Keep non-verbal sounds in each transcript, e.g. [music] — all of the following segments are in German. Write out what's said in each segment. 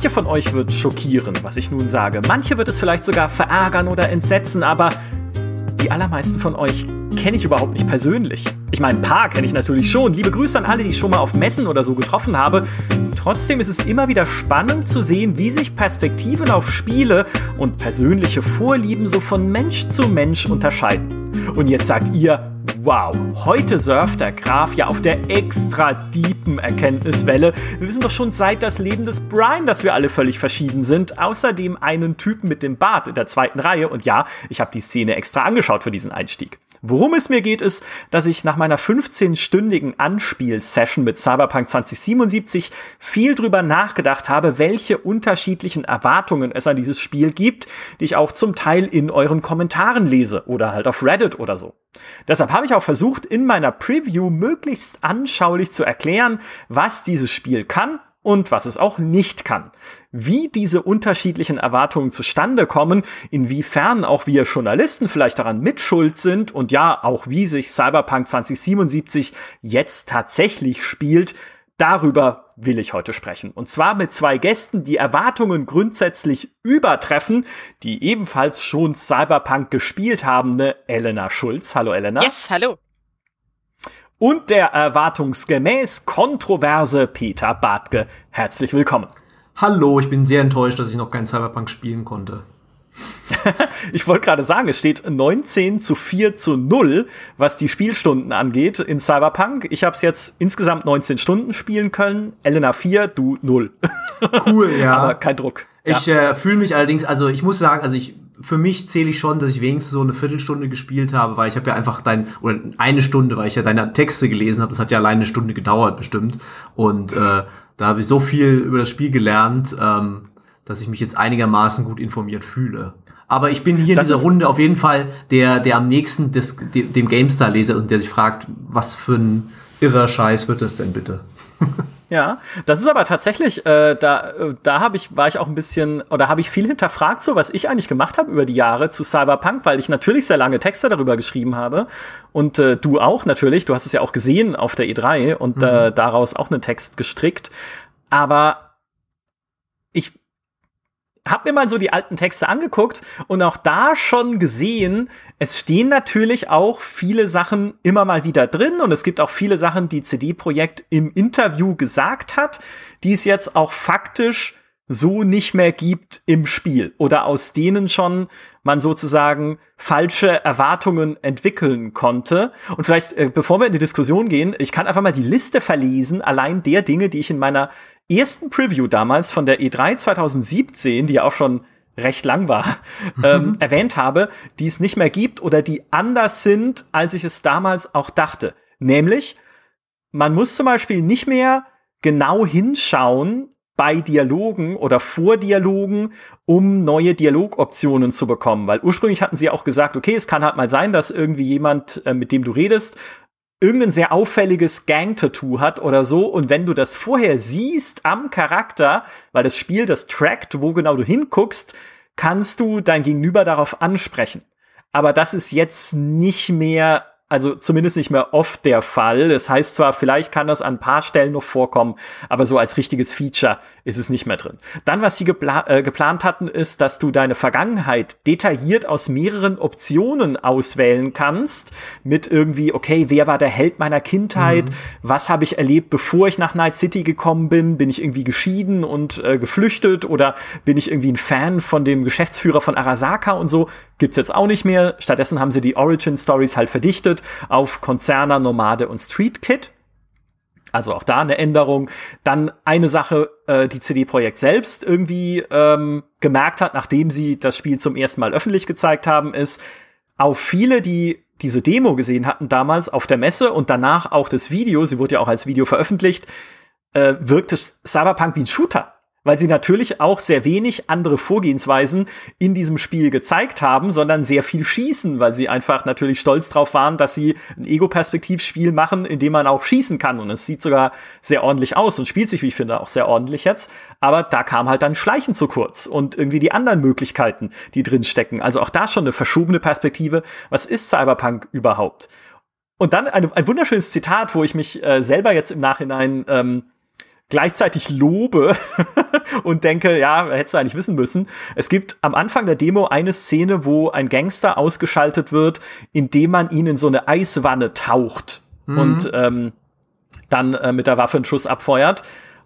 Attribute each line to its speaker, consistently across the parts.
Speaker 1: Manche von euch wird schockieren, was ich nun sage. Manche wird es vielleicht sogar verärgern oder entsetzen, aber die allermeisten von euch kenne ich überhaupt nicht persönlich. Ich meine, ein paar kenne ich natürlich schon. Liebe Grüße an alle, die ich schon mal auf Messen oder so getroffen habe. Trotzdem ist es immer wieder spannend zu sehen, wie sich Perspektiven auf Spiele und persönliche Vorlieben so von Mensch zu Mensch unterscheiden. Und jetzt sagt ihr, wow, heute surft der Graf ja auf der extra deepen Erkenntniswelle. Wir wissen doch schon seit das Leben des Brian, dass wir alle völlig verschieden sind. Außerdem einen Typen mit dem Bart in der zweiten Reihe. Und ja, ich habe die Szene extra angeschaut für diesen Einstieg. Worum es mir geht, ist, dass ich nach meiner 15-stündigen Anspielsession mit Cyberpunk 2077 viel drüber nachgedacht habe, welche unterschiedlichen Erwartungen es an dieses Spiel gibt, die ich auch zum Teil in euren Kommentaren lese oder halt auf Reddit oder so. Deshalb habe ich auch versucht, in meiner Preview möglichst anschaulich zu erklären, was dieses Spiel kann und was es auch nicht kann. Wie diese unterschiedlichen Erwartungen zustande kommen, inwiefern auch wir Journalisten vielleicht daran mitschuld sind und ja, auch wie sich Cyberpunk 2077 jetzt tatsächlich spielt, darüber will ich heute sprechen. Und zwar mit zwei Gästen, die Erwartungen grundsätzlich übertreffen, die ebenfalls schon Cyberpunk gespielt haben, eine Elena Schulz. Hallo Elena.
Speaker 2: Yes, hallo
Speaker 1: und der erwartungsgemäß kontroverse Peter Bartke. Herzlich willkommen.
Speaker 3: Hallo, ich bin sehr enttäuscht, dass ich noch kein Cyberpunk spielen konnte. [laughs]
Speaker 1: ich wollte gerade sagen, es steht 19 zu 4 zu 0, was die Spielstunden angeht in Cyberpunk. Ich habe es jetzt insgesamt 19 Stunden spielen können. Elena 4, du 0.
Speaker 3: Cool, ja. [laughs]
Speaker 1: Aber kein Druck.
Speaker 3: Ich ja. äh, fühle mich allerdings, also ich muss sagen, also ich für mich zähle ich schon, dass ich wenigstens so eine Viertelstunde gespielt habe, weil ich habe ja einfach dein, oder eine Stunde, weil ich ja deine Texte gelesen habe. Das hat ja allein eine Stunde gedauert bestimmt. Und äh, da habe ich so viel über das Spiel gelernt, ähm, dass ich mich jetzt einigermaßen gut informiert fühle. Aber ich bin hier das in dieser Runde auf jeden Fall der, der am nächsten des, dem GameStar-Leser und der sich fragt, was für ein irrer Scheiß wird das denn bitte? [laughs]
Speaker 1: Ja, das ist aber tatsächlich, äh, da, äh, da habe ich, war ich auch ein bisschen, oder habe ich viel hinterfragt, so was ich eigentlich gemacht habe über die Jahre zu Cyberpunk, weil ich natürlich sehr lange Texte darüber geschrieben habe. Und äh, du auch natürlich, du hast es ja auch gesehen auf der E3 und mhm. äh, daraus auch einen Text gestrickt. Aber ich hab mir mal so die alten Texte angeguckt und auch da schon gesehen, es stehen natürlich auch viele Sachen immer mal wieder drin und es gibt auch viele Sachen, die CD Projekt im Interview gesagt hat, die es jetzt auch faktisch so nicht mehr gibt im Spiel oder aus denen schon man sozusagen falsche Erwartungen entwickeln konnte. Und vielleicht, äh, bevor wir in die Diskussion gehen, ich kann einfach mal die Liste verlesen, allein der Dinge, die ich in meiner ersten Preview damals von der E3 2017, die ja auch schon recht lang war, mhm. ähm, erwähnt habe, die es nicht mehr gibt oder die anders sind, als ich es damals auch dachte. Nämlich, man muss zum Beispiel nicht mehr genau hinschauen bei Dialogen oder vor Dialogen, um neue Dialogoptionen zu bekommen. Weil ursprünglich hatten sie auch gesagt, okay, es kann halt mal sein, dass irgendwie jemand, äh, mit dem du redest, irgendein sehr auffälliges Gang-Tattoo hat oder so. Und wenn du das vorher siehst am Charakter, weil das Spiel das trackt, wo genau du hinguckst, kannst du dein Gegenüber darauf ansprechen. Aber das ist jetzt nicht mehr also zumindest nicht mehr oft der Fall. Das heißt zwar, vielleicht kann das an ein paar Stellen noch vorkommen, aber so als richtiges Feature ist es nicht mehr drin. Dann, was sie gepla äh, geplant hatten, ist, dass du deine Vergangenheit detailliert aus mehreren Optionen auswählen kannst. Mit irgendwie, okay, wer war der Held meiner Kindheit? Mhm. Was habe ich erlebt, bevor ich nach Night City gekommen bin? Bin ich irgendwie geschieden und äh, geflüchtet oder bin ich irgendwie ein Fan von dem Geschäftsführer von Arasaka und so? Gibt's jetzt auch nicht mehr. Stattdessen haben sie die Origin Stories halt verdichtet auf Konzerner, Nomade und Street Kit. Also auch da eine Änderung. Dann eine Sache, äh, die CD Projekt selbst irgendwie ähm, gemerkt hat, nachdem sie das Spiel zum ersten Mal öffentlich gezeigt haben, ist, auf viele, die diese Demo gesehen hatten damals auf der Messe und danach auch das Video, sie wurde ja auch als Video veröffentlicht, äh, wirkte Cyberpunk wie ein Shooter weil sie natürlich auch sehr wenig andere Vorgehensweisen in diesem Spiel gezeigt haben, sondern sehr viel schießen, weil sie einfach natürlich stolz drauf waren, dass sie ein Ego-Perspektivspiel machen, in dem man auch schießen kann. Und es sieht sogar sehr ordentlich aus und spielt sich, wie ich finde, auch sehr ordentlich jetzt. Aber da kam halt dann Schleichen zu kurz und irgendwie die anderen Möglichkeiten, die drin stecken. Also auch da schon eine verschobene Perspektive. Was ist Cyberpunk überhaupt? Und dann eine, ein wunderschönes Zitat, wo ich mich äh, selber jetzt im Nachhinein ähm, gleichzeitig lobe [laughs] und denke, ja, hättest du eigentlich wissen müssen. Es gibt am Anfang der Demo eine Szene, wo ein Gangster ausgeschaltet wird, indem man ihn in so eine Eiswanne taucht mhm. und ähm, dann äh, mit der Waffe einen Schuss abfeuert.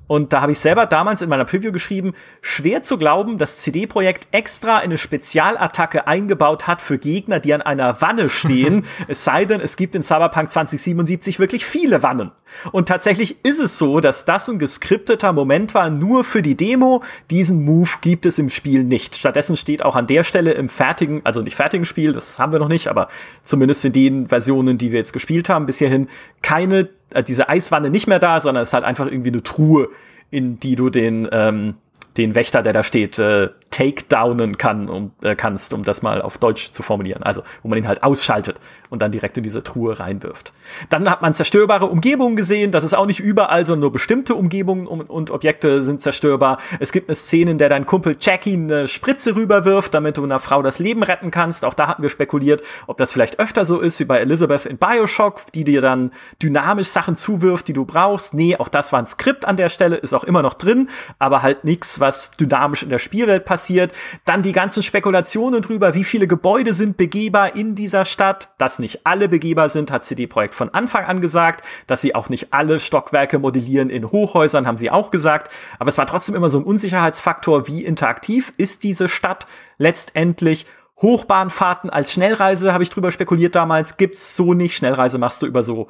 Speaker 1: Und da habe ich selber damals in meiner Preview geschrieben, schwer zu glauben, dass CD-Projekt extra eine Spezialattacke eingebaut hat für Gegner, die an einer Wanne stehen. [laughs] es sei denn, es gibt in Cyberpunk 2077 wirklich viele Wannen. Und tatsächlich ist es so, dass das ein geskripteter Moment war, nur für die Demo. Diesen Move gibt es im Spiel nicht. Stattdessen steht auch an der Stelle im fertigen, also nicht fertigen Spiel, das haben wir noch nicht, aber zumindest in den Versionen, die wir jetzt gespielt haben, bisher hin, keine äh, diese Eiswanne nicht mehr da, sondern es ist halt einfach irgendwie eine Truhe, in die du den, ähm, den Wächter, der da steht, äh, takedownen kann, um, äh, kannst, um das mal auf Deutsch zu formulieren. Also, wo man ihn halt ausschaltet und dann direkt in diese Truhe reinwirft. Dann hat man zerstörbare Umgebungen gesehen. Das ist auch nicht überall, sondern nur bestimmte Umgebungen und Objekte sind zerstörbar. Es gibt eine Szene, in der dein Kumpel Jackie eine Spritze rüberwirft, damit du einer Frau das Leben retten kannst. Auch da hatten wir spekuliert, ob das vielleicht öfter so ist wie bei Elizabeth in Bioshock, die dir dann dynamisch Sachen zuwirft, die du brauchst. Nee, auch das war ein Skript an der Stelle, ist auch immer noch drin, aber halt nichts, was dynamisch in der Spielwelt passiert passiert. Dann die ganzen Spekulationen drüber, wie viele Gebäude sind begehbar in dieser Stadt. Dass nicht alle begehbar sind, hat CD Projekt von Anfang an gesagt. Dass sie auch nicht alle Stockwerke modellieren in Hochhäusern, haben sie auch gesagt. Aber es war trotzdem immer so ein Unsicherheitsfaktor, wie interaktiv ist diese Stadt letztendlich. Hochbahnfahrten als Schnellreise, habe ich drüber spekuliert damals, gibt's so nicht. Schnellreise machst du über so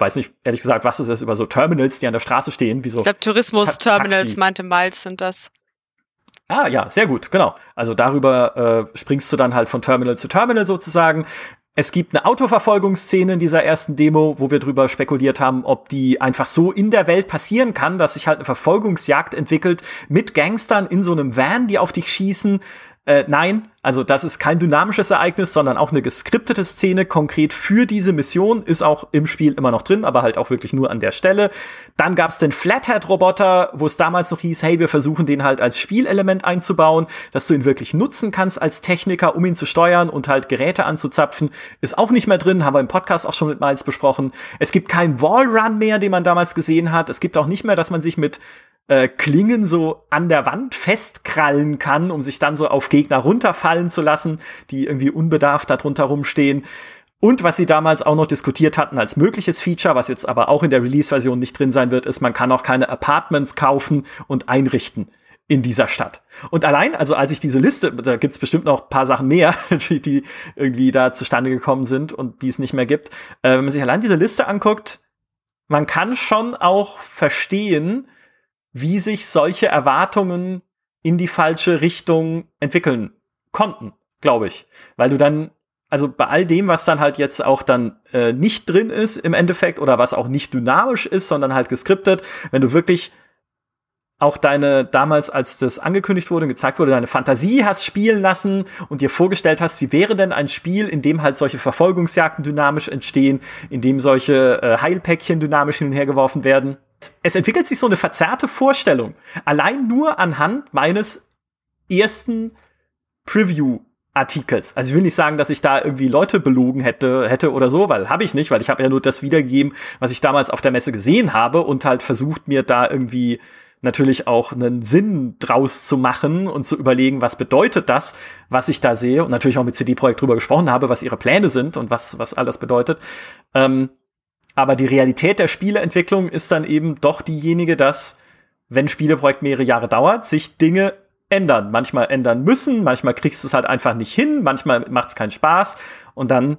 Speaker 1: weiß nicht, ehrlich gesagt, was ist das über so Terminals, die an der Straße stehen, wie so.
Speaker 2: Ich glaube, Tourismus-Terminals meinte Miles sind das.
Speaker 1: Ah ja, sehr gut, genau. Also darüber äh, springst du dann halt von Terminal zu Terminal sozusagen. Es gibt eine Autoverfolgungsszene in dieser ersten Demo, wo wir drüber spekuliert haben, ob die einfach so in der Welt passieren kann, dass sich halt eine Verfolgungsjagd entwickelt mit Gangstern in so einem Van, die auf dich schießen. Äh, nein, also das ist kein dynamisches Ereignis, sondern auch eine geskriptete Szene konkret für diese Mission. Ist auch im Spiel immer noch drin, aber halt auch wirklich nur an der Stelle. Dann gab es den Flathead-Roboter, wo es damals noch hieß, hey, wir versuchen den halt als Spielelement einzubauen, dass du ihn wirklich nutzen kannst als Techniker, um ihn zu steuern und halt Geräte anzuzapfen. Ist auch nicht mehr drin, haben wir im Podcast auch schon mit Miles besprochen. Es gibt keinen Wallrun mehr, den man damals gesehen hat. Es gibt auch nicht mehr, dass man sich mit äh, Klingen so an der Wand festkrallen kann, um sich dann so auf Gegner runterfallen zu lassen, die irgendwie unbedarft darunter rumstehen. Und was sie damals auch noch diskutiert hatten als mögliches Feature, was jetzt aber auch in der Release-Version nicht drin sein wird, ist, man kann auch keine Apartments kaufen und einrichten in dieser Stadt. Und allein, also als ich diese Liste, da gibt's bestimmt noch paar Sachen mehr, [laughs] die, die irgendwie da zustande gekommen sind und die es nicht mehr gibt. Äh, wenn man sich allein diese Liste anguckt, man kann schon auch verstehen, wie sich solche Erwartungen in die falsche Richtung entwickeln konnten, glaube ich. Weil du dann, also bei all dem, was dann halt jetzt auch dann äh, nicht drin ist im Endeffekt oder was auch nicht dynamisch ist, sondern halt geskriptet, wenn du wirklich auch deine, damals, als das angekündigt wurde und gezeigt wurde, deine Fantasie hast spielen lassen und dir vorgestellt hast, wie wäre denn ein Spiel, in dem halt solche Verfolgungsjagden dynamisch entstehen, in dem solche äh, Heilpäckchen dynamisch hin und her geworfen werden es entwickelt sich so eine verzerrte Vorstellung. Allein nur anhand meines ersten Preview Artikels. Also ich will nicht sagen, dass ich da irgendwie Leute belogen hätte, hätte oder so, weil habe ich nicht, weil ich habe ja nur das wiedergegeben, was ich damals auf der Messe gesehen habe und halt versucht mir da irgendwie natürlich auch einen Sinn draus zu machen und zu überlegen, was bedeutet das, was ich da sehe und natürlich auch mit CD Projekt drüber gesprochen habe, was ihre Pläne sind und was was all das bedeutet. Ähm, aber die Realität der Spieleentwicklung ist dann eben doch diejenige, dass, wenn ein Spieleprojekt mehrere Jahre dauert, sich Dinge ändern. Manchmal ändern müssen, manchmal kriegst du es halt einfach nicht hin, manchmal macht es keinen Spaß und dann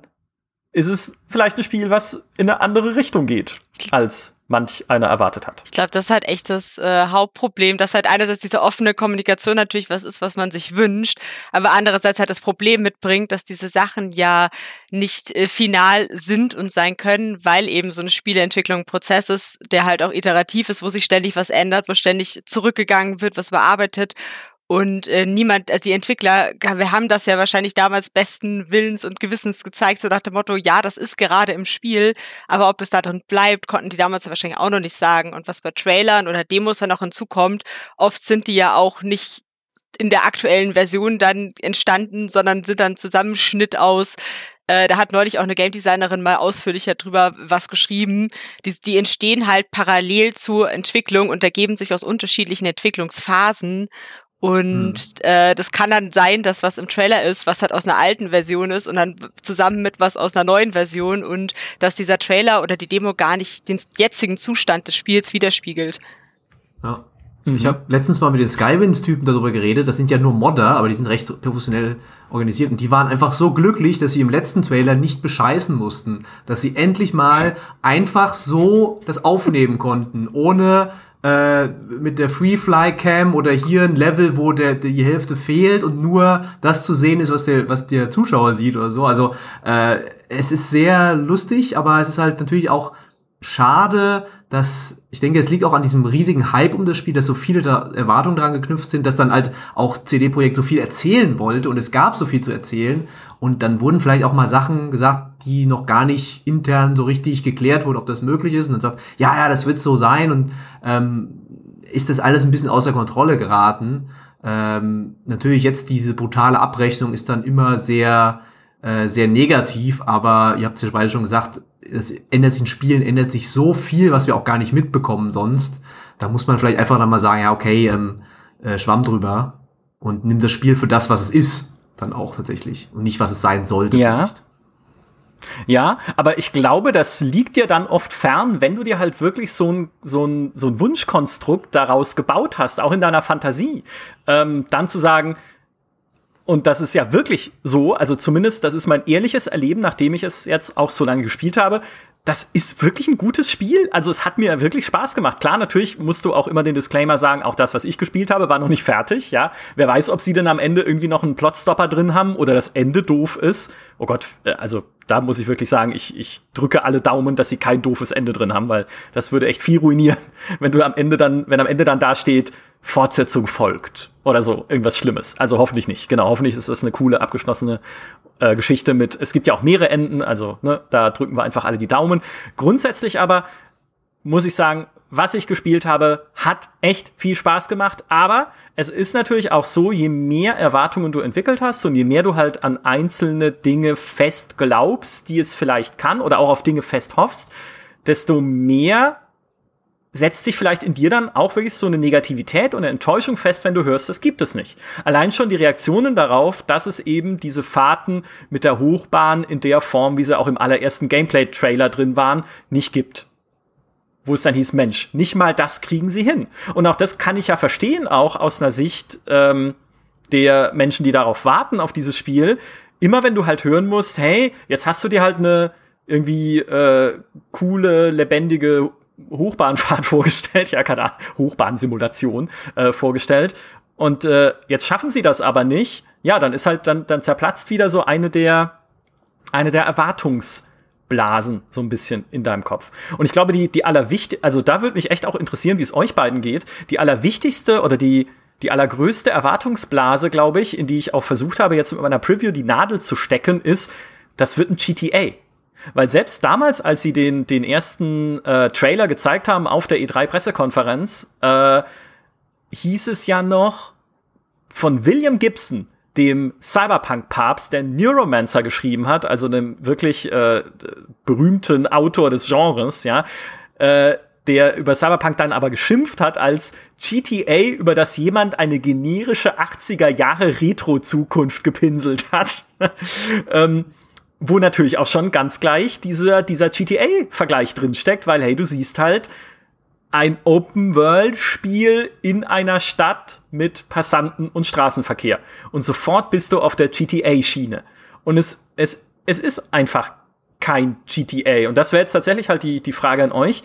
Speaker 1: ist es vielleicht ein Spiel, was in eine andere Richtung geht, als manch einer erwartet hat.
Speaker 2: Ich glaube, das ist halt echt das äh, Hauptproblem, dass halt einerseits diese offene Kommunikation natürlich was ist, was man sich wünscht, aber andererseits halt das Problem mitbringt, dass diese Sachen ja nicht äh, final sind und sein können, weil eben so eine Spieleentwicklung ein Prozess ist, der halt auch iterativ ist, wo sich ständig was ändert, wo ständig zurückgegangen wird, was bearbeitet und äh, niemand, also die Entwickler, wir haben das ja wahrscheinlich damals besten Willens und Gewissens gezeigt, so nach dem Motto, ja, das ist gerade im Spiel, aber ob das da drin bleibt, konnten die damals ja wahrscheinlich auch noch nicht sagen. Und was bei Trailern oder Demos dann noch hinzukommt, oft sind die ja auch nicht in der aktuellen Version dann entstanden, sondern sind dann Zusammenschnitt aus äh, da hat neulich auch eine Game Designerin mal ausführlicher drüber was geschrieben. Die, die entstehen halt parallel zur Entwicklung und ergeben sich aus unterschiedlichen Entwicklungsphasen. Und hm. äh, das kann dann sein, dass was im Trailer ist, was halt aus einer alten Version ist und dann zusammen mit was aus einer neuen Version und dass dieser Trailer oder die Demo gar nicht den jetzigen Zustand des Spiels widerspiegelt.
Speaker 3: Ja. Mhm. Ich habe letztens mal mit den Skywind-Typen darüber geredet. Das sind ja nur Modder, aber die sind recht professionell organisiert. Und die waren einfach so glücklich, dass sie im letzten Trailer nicht bescheißen mussten. Dass sie endlich mal [laughs] einfach so das aufnehmen konnten, ohne äh, mit der Free-Fly-Cam oder hier ein Level, wo der, die Hälfte fehlt und nur das zu sehen ist, was der, was der Zuschauer sieht oder so. Also äh, es ist sehr lustig, aber es ist halt natürlich auch schade, dass ich denke, es liegt auch an diesem riesigen Hype um das Spiel, dass so viele da Erwartungen dran geknüpft sind, dass dann halt auch CD-Projekt so viel erzählen wollte und es gab so viel zu erzählen. Und dann wurden vielleicht auch mal Sachen gesagt, die noch gar nicht intern so richtig geklärt wurden, ob das möglich ist. Und dann sagt, ja, ja, das wird so sein. Und ähm, ist das alles ein bisschen außer Kontrolle geraten. Ähm, natürlich jetzt diese brutale Abrechnung ist dann immer sehr äh, sehr negativ, aber ihr habt es ja beide schon gesagt, es ändert sich in Spielen, ändert sich so viel, was wir auch gar nicht mitbekommen sonst. Da muss man vielleicht einfach dann mal sagen, ja, okay, ähm, äh, Schwamm drüber und nimm das Spiel für das, was es ist, dann auch tatsächlich. Und nicht, was es sein sollte.
Speaker 1: Ja. Vielleicht. Ja, aber ich glaube, das liegt dir dann oft fern, wenn du dir halt wirklich so ein, so ein, so ein Wunschkonstrukt daraus gebaut hast, auch in deiner Fantasie, ähm, dann zu sagen, und das ist ja wirklich so, also zumindest das ist mein ehrliches Erleben, nachdem ich es jetzt auch so lange gespielt habe. Das ist wirklich ein gutes Spiel. Also es hat mir wirklich Spaß gemacht. Klar, natürlich musst du auch immer den Disclaimer sagen, auch das, was ich gespielt habe, war noch nicht fertig. Ja, wer weiß, ob sie denn am Ende irgendwie noch einen Plotstopper drin haben oder das Ende doof ist. Oh Gott, äh, also da muss ich wirklich sagen, ich, ich drücke alle Daumen, dass sie kein doofes Ende drin haben, weil das würde echt viel ruinieren, [laughs] wenn du am Ende dann, wenn am Ende dann da steht, Fortsetzung folgt oder so, irgendwas Schlimmes. Also hoffentlich nicht. Genau, hoffentlich ist das eine coole, abgeschlossene äh, Geschichte mit, es gibt ja auch mehrere Enden, also ne, da drücken wir einfach alle die Daumen. Grundsätzlich aber muss ich sagen, was ich gespielt habe, hat echt viel Spaß gemacht. Aber es ist natürlich auch so, je mehr Erwartungen du entwickelt hast und je mehr du halt an einzelne Dinge fest glaubst, die es vielleicht kann oder auch auf Dinge fest hoffst, desto mehr setzt sich vielleicht in dir dann auch wirklich so eine Negativität und eine Enttäuschung fest, wenn du hörst, das gibt es nicht. Allein schon die Reaktionen darauf, dass es eben diese Fahrten mit der Hochbahn in der Form, wie sie auch im allerersten Gameplay-Trailer drin waren, nicht gibt. Wo es dann hieß, Mensch, nicht mal das kriegen sie hin. Und auch das kann ich ja verstehen, auch aus einer Sicht ähm, der Menschen, die darauf warten, auf dieses Spiel. Immer wenn du halt hören musst, hey, jetzt hast du dir halt eine irgendwie äh, coole, lebendige Hochbahnfahrt [laughs] vorgestellt, ja, keine Ahnung, Hochbahnsimulation äh, vorgestellt. Und äh, jetzt schaffen sie das aber nicht. Ja, dann ist halt, dann, dann zerplatzt wieder so eine der, eine der Erwartungsblasen so ein bisschen in deinem Kopf. Und ich glaube, die, die allerwichtigste, also da würde mich echt auch interessieren, wie es euch beiden geht. Die allerwichtigste oder die, die allergrößte Erwartungsblase, glaube ich, in die ich auch versucht habe, jetzt mit meiner Preview die Nadel zu stecken, ist, das wird ein GTA. Weil selbst damals, als sie den, den ersten äh, Trailer gezeigt haben auf der E3-Pressekonferenz, äh, hieß es ja noch von William Gibson, dem Cyberpunk-Papst, der Neuromancer geschrieben hat, also einem wirklich äh, berühmten Autor des Genres, ja, äh, der über Cyberpunk dann aber geschimpft hat als GTA, über das jemand eine generische 80er Jahre Retro-Zukunft gepinselt hat. [laughs] ähm, wo natürlich auch schon ganz gleich dieser, dieser GTA-Vergleich drinsteckt, weil hey, du siehst halt ein Open-World-Spiel in einer Stadt mit Passanten und Straßenverkehr. Und sofort bist du auf der GTA-Schiene. Und es, es, es ist einfach kein GTA. Und das wäre jetzt tatsächlich halt die, die Frage an euch.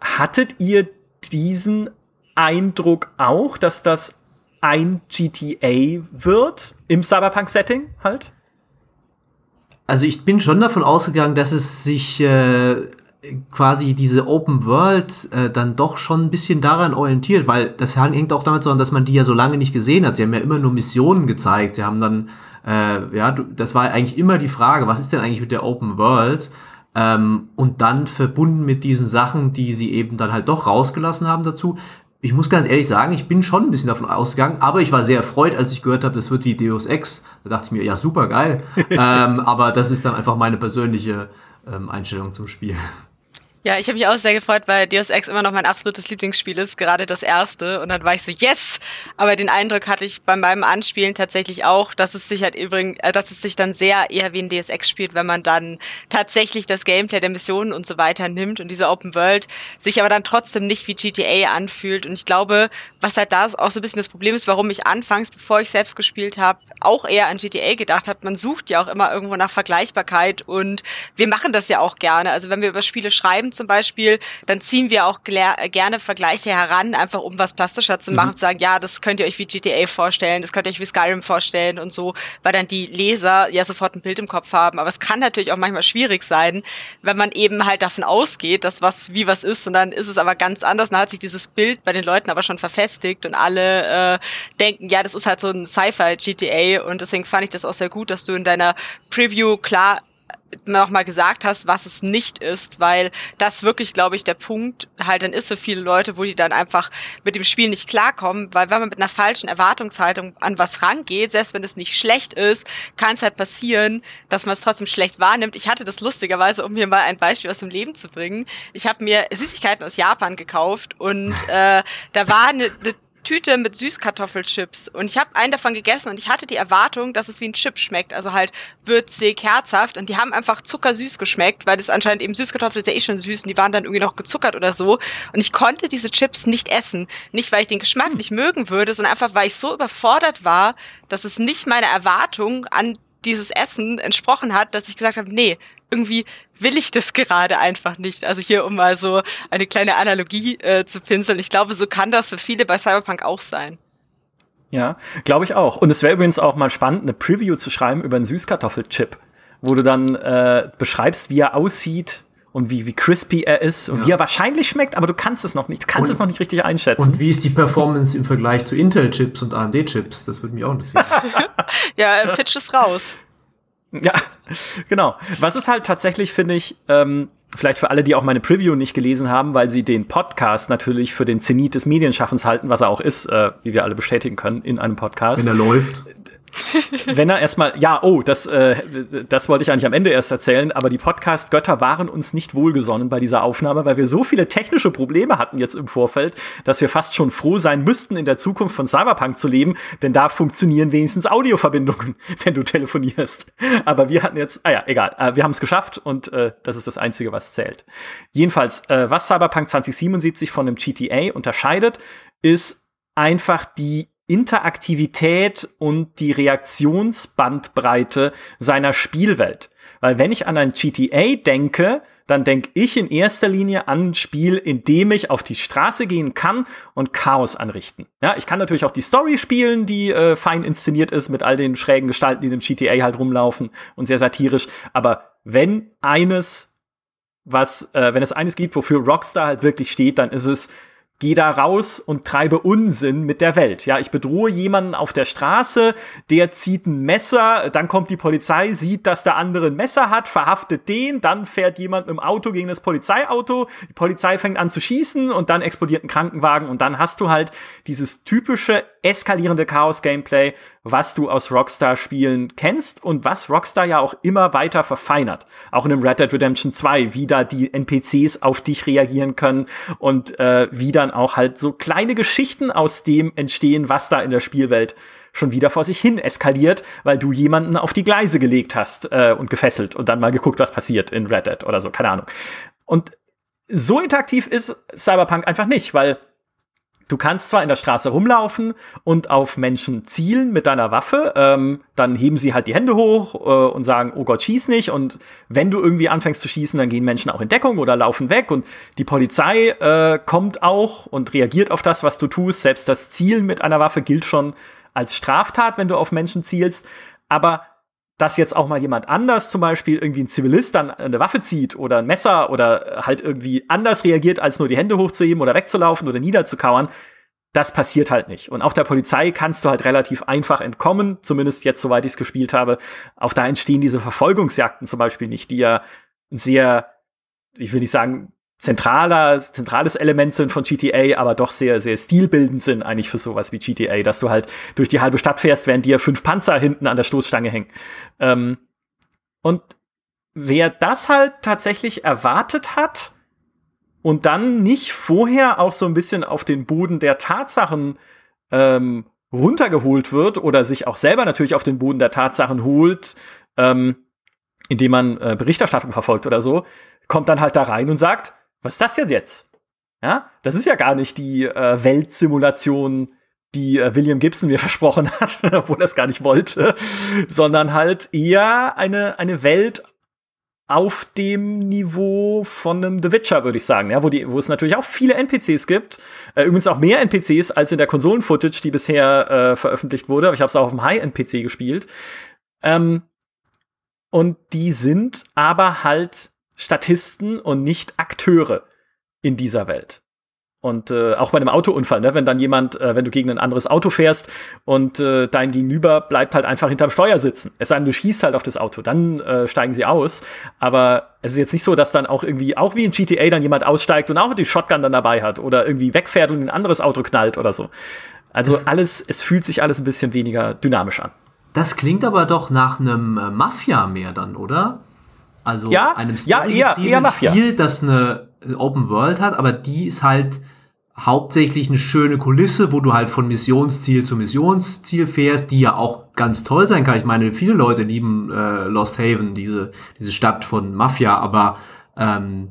Speaker 1: Hattet ihr diesen Eindruck auch, dass das ein GTA wird im Cyberpunk-Setting halt?
Speaker 3: Also ich bin schon davon ausgegangen, dass es sich äh, quasi diese Open World äh, dann doch schon ein bisschen daran orientiert, weil das hängt auch damit zusammen, dass man die ja so lange nicht gesehen hat. Sie haben ja immer nur Missionen gezeigt. Sie haben dann, äh, ja, das war eigentlich immer die Frage, was ist denn eigentlich mit der Open World? Ähm, und dann verbunden mit diesen Sachen, die sie eben dann halt doch rausgelassen haben dazu, ich muss ganz ehrlich sagen, ich bin schon ein bisschen davon ausgegangen, aber ich war sehr erfreut, als ich gehört habe, das wird wie Deus Ex. Da dachte ich mir, ja, super geil. [laughs] ähm, aber das ist dann einfach meine persönliche ähm, Einstellung zum Spiel.
Speaker 2: Ja, ich habe mich auch sehr gefreut, weil Deus Ex immer noch mein absolutes Lieblingsspiel ist, gerade das erste. Und dann war ich so, yes! Aber den Eindruck hatte ich bei meinem Anspielen tatsächlich auch, dass es sich halt übrigens, äh, dass es sich dann sehr eher wie ein Deus Ex spielt, wenn man dann tatsächlich das Gameplay der Missionen und so weiter nimmt und diese Open World sich aber dann trotzdem nicht wie GTA anfühlt. Und ich glaube, was halt da auch so ein bisschen das Problem ist, warum ich anfangs, bevor ich selbst gespielt habe, auch eher an GTA gedacht habe. Man sucht ja auch immer irgendwo nach Vergleichbarkeit und wir machen das ja auch gerne. Also wenn wir über Spiele schreiben, zum Beispiel, dann ziehen wir auch gerne Vergleiche heran, einfach um was plastischer zu machen, mhm. zu sagen, ja, das könnt ihr euch wie GTA vorstellen, das könnt ihr euch wie Skyrim vorstellen und so, weil dann die Leser ja sofort ein Bild im Kopf haben. Aber es kann natürlich auch manchmal schwierig sein, wenn man eben halt davon ausgeht, dass was wie was ist und dann ist es aber ganz anders. Dann hat sich dieses Bild bei den Leuten aber schon verfestigt und alle äh, denken, ja, das ist halt so ein Sci-Fi GTA und deswegen fand ich das auch sehr gut, dass du in deiner Preview klar nochmal gesagt hast, was es nicht ist, weil das wirklich, glaube ich, der Punkt halt dann ist für viele Leute, wo die dann einfach mit dem Spiel nicht klarkommen, weil wenn man mit einer falschen Erwartungshaltung an was rangeht, selbst wenn es nicht schlecht ist, kann es halt passieren, dass man es trotzdem schlecht wahrnimmt. Ich hatte das lustigerweise, um mir mal ein Beispiel aus dem Leben zu bringen. Ich habe mir Süßigkeiten aus Japan gekauft und äh, da war eine, eine Tüte mit Süßkartoffelchips. Und ich habe einen davon gegessen und ich hatte die Erwartung, dass es wie ein Chip schmeckt, also halt würzig, herzhaft. Und die haben einfach zuckersüß geschmeckt, weil das anscheinend eben Süßkartoffel ist ja eh schon süß und die waren dann irgendwie noch gezuckert oder so. Und ich konnte diese Chips nicht essen, nicht weil ich den Geschmack hm. nicht mögen würde, sondern einfach weil ich so überfordert war, dass es nicht meiner Erwartung an dieses Essen entsprochen hat, dass ich gesagt habe, nee, irgendwie will ich das gerade einfach nicht. Also hier, um mal so eine kleine Analogie äh, zu pinseln. Ich glaube, so kann das für viele bei Cyberpunk auch sein.
Speaker 1: Ja, glaube ich auch. Und es wäre übrigens auch mal spannend, eine Preview zu schreiben über einen Süßkartoffelchip, wo du dann äh, beschreibst, wie er aussieht und wie, wie crispy er ist und ja. wie er wahrscheinlich schmeckt, aber du kannst es noch nicht, du kannst und, es noch nicht richtig einschätzen.
Speaker 3: Und wie ist die Performance im Vergleich zu Intel-Chips und AMD-Chips? Das würde mich auch interessieren. [laughs] [laughs]
Speaker 2: ja, pitch es raus.
Speaker 1: Ja, genau. Was ist halt tatsächlich, finde ich, ähm, vielleicht für alle, die auch meine Preview nicht gelesen haben, weil sie den Podcast natürlich für den Zenit des Medienschaffens halten, was er auch ist, äh, wie wir alle bestätigen können in einem Podcast.
Speaker 3: Wenn er läuft.
Speaker 1: Wenn er erstmal, ja, oh, das, äh, das wollte ich eigentlich am Ende erst erzählen, aber die Podcast-Götter waren uns nicht wohlgesonnen bei dieser Aufnahme, weil wir so viele technische Probleme hatten jetzt im Vorfeld, dass wir fast schon froh sein müssten, in der Zukunft von Cyberpunk zu leben, denn da funktionieren wenigstens Audioverbindungen, [laughs] wenn du telefonierst. Aber wir hatten jetzt, ah ja, egal, äh, wir haben es geschafft und äh, das ist das Einzige, was zählt. Jedenfalls, äh, was Cyberpunk 2077 von dem GTA unterscheidet, ist einfach die Interaktivität und die Reaktionsbandbreite seiner Spielwelt. Weil wenn ich an ein GTA denke, dann denke ich in erster Linie an ein Spiel, in dem ich auf die Straße gehen kann und Chaos anrichten. Ja, ich kann natürlich auch die Story spielen, die äh, fein inszeniert ist mit all den schrägen Gestalten, die in dem GTA halt rumlaufen und sehr satirisch. Aber wenn eines, was, äh, wenn es eines gibt, wofür Rockstar halt wirklich steht, dann ist es geh da raus und treibe Unsinn mit der Welt. Ja, ich bedrohe jemanden auf der Straße, der zieht ein Messer, dann kommt die Polizei, sieht, dass der andere ein Messer hat, verhaftet den, dann fährt jemand mit dem Auto gegen das Polizeiauto, die Polizei fängt an zu schießen und dann explodiert ein Krankenwagen und dann hast du halt dieses typische eskalierende Chaos-Gameplay, was du aus Rockstar-Spielen kennst und was Rockstar ja auch immer weiter verfeinert. Auch in dem Red Dead Redemption 2, wie da die NPCs auf dich reagieren können und äh, wie dann auch halt so kleine Geschichten aus dem entstehen, was da in der Spielwelt schon wieder vor sich hin eskaliert, weil du jemanden auf die Gleise gelegt hast äh, und gefesselt und dann mal geguckt, was passiert in Red Dead oder so, keine Ahnung. Und so interaktiv ist Cyberpunk einfach nicht, weil Du kannst zwar in der Straße rumlaufen und auf Menschen zielen mit deiner Waffe, ähm, dann heben sie halt die Hände hoch äh, und sagen, oh Gott, schieß nicht. Und wenn du irgendwie anfängst zu schießen, dann gehen Menschen auch in Deckung oder laufen weg. Und die Polizei äh, kommt auch und reagiert auf das, was du tust. Selbst das Zielen mit einer Waffe gilt schon als Straftat, wenn du auf Menschen zielst. Aber dass jetzt auch mal jemand anders, zum Beispiel irgendwie ein Zivilist, dann eine Waffe zieht oder ein Messer oder halt irgendwie anders reagiert, als nur die Hände hochzuheben oder wegzulaufen oder niederzukauern, das passiert halt nicht. Und auch der Polizei kannst du halt relativ einfach entkommen, zumindest jetzt, soweit ich es gespielt habe. Auch da entstehen diese Verfolgungsjagden zum Beispiel nicht, die ja sehr, ich will nicht sagen, zentraler, zentrales Element sind von GTA, aber doch sehr, sehr stilbildend sind eigentlich für sowas wie GTA, dass du halt durch die halbe Stadt fährst, während dir fünf Panzer hinten an der Stoßstange hängen. Ähm, und wer das halt tatsächlich erwartet hat und dann nicht vorher auch so ein bisschen auf den Boden der Tatsachen ähm, runtergeholt wird oder sich auch selber natürlich auf den Boden der Tatsachen holt, ähm, indem man äh, Berichterstattung verfolgt oder so, kommt dann halt da rein und sagt, was ist das denn jetzt? Ja, das ist ja gar nicht die äh, Weltsimulation, die äh, William Gibson mir [laughs] versprochen hat, [laughs] obwohl er es gar nicht wollte, [laughs] sondern halt eher eine, eine Welt auf dem Niveau von einem The Witcher, würde ich sagen, ja, wo, die, wo es natürlich auch viele NPCs gibt. Äh, übrigens auch mehr NPCs als in der Konsolen-Footage, die bisher äh, veröffentlicht wurde. Aber ich habe es auch auf dem High-NPC gespielt. Ähm, und die sind aber halt Statisten und nicht Akteure in dieser Welt. Und äh, auch bei einem Autounfall, ne? wenn dann jemand, äh, wenn du gegen ein anderes Auto fährst und äh, dein Gegenüber bleibt halt einfach hinterm Steuer sitzen. Es sei denn, du schießt halt auf das Auto, dann äh, steigen sie aus. Aber es ist jetzt nicht so, dass dann auch irgendwie, auch wie in GTA, dann jemand aussteigt und auch die Shotgun dann dabei hat oder irgendwie wegfährt und ein anderes Auto knallt oder so. Also das alles, es fühlt sich alles ein bisschen weniger dynamisch an.
Speaker 3: Das klingt aber doch nach einem äh, Mafia mehr dann, oder? Also
Speaker 1: ja,
Speaker 3: einem
Speaker 1: ja, eher, eher.
Speaker 3: Spiel, das eine Open World hat, aber die ist halt hauptsächlich eine schöne Kulisse, wo du halt von Missionsziel zu Missionsziel fährst, die ja auch ganz toll sein kann. Ich meine, viele Leute lieben äh, Lost Haven, diese, diese Stadt von Mafia, aber ähm,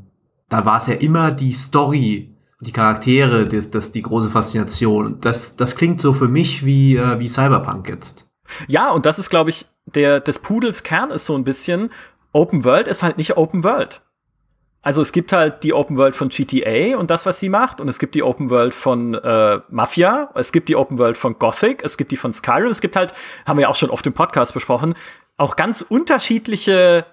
Speaker 3: da war es ja immer die Story, die Charaktere, das, das die große Faszination. Das, das klingt so für mich wie, äh, wie Cyberpunk jetzt.
Speaker 1: Ja, und das ist, glaube ich, der des Pudels Kern ist so ein bisschen, Open World ist halt nicht Open World. Also es gibt halt die Open World von GTA und das, was sie macht, und es gibt die Open World von äh, Mafia, es gibt die Open World von Gothic, es gibt die von Skyrim, es gibt halt, haben wir ja auch schon oft im Podcast besprochen, auch ganz unterschiedliche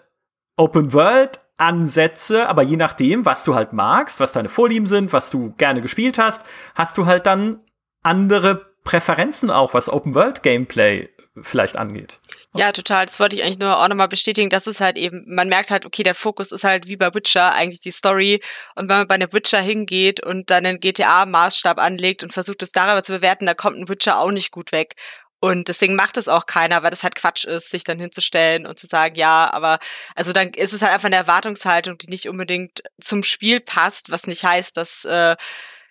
Speaker 1: Open World Ansätze, aber je nachdem, was du halt magst, was deine Vorlieben sind, was du gerne gespielt hast, hast du halt dann andere Präferenzen auch, was Open World Gameplay vielleicht angeht.
Speaker 2: Ja, total. Das wollte ich eigentlich nur auch nochmal bestätigen. Das ist halt eben, man merkt halt, okay, der Fokus ist halt wie bei Witcher eigentlich die Story. Und wenn man bei einem Witcher hingeht und dann einen GTA-Maßstab anlegt und versucht es darüber zu bewerten, da kommt ein Witcher auch nicht gut weg. Und deswegen macht es auch keiner, weil das halt Quatsch ist, sich dann hinzustellen und zu sagen, ja, aber also dann ist es halt einfach eine Erwartungshaltung, die nicht unbedingt zum Spiel passt, was nicht heißt, dass äh,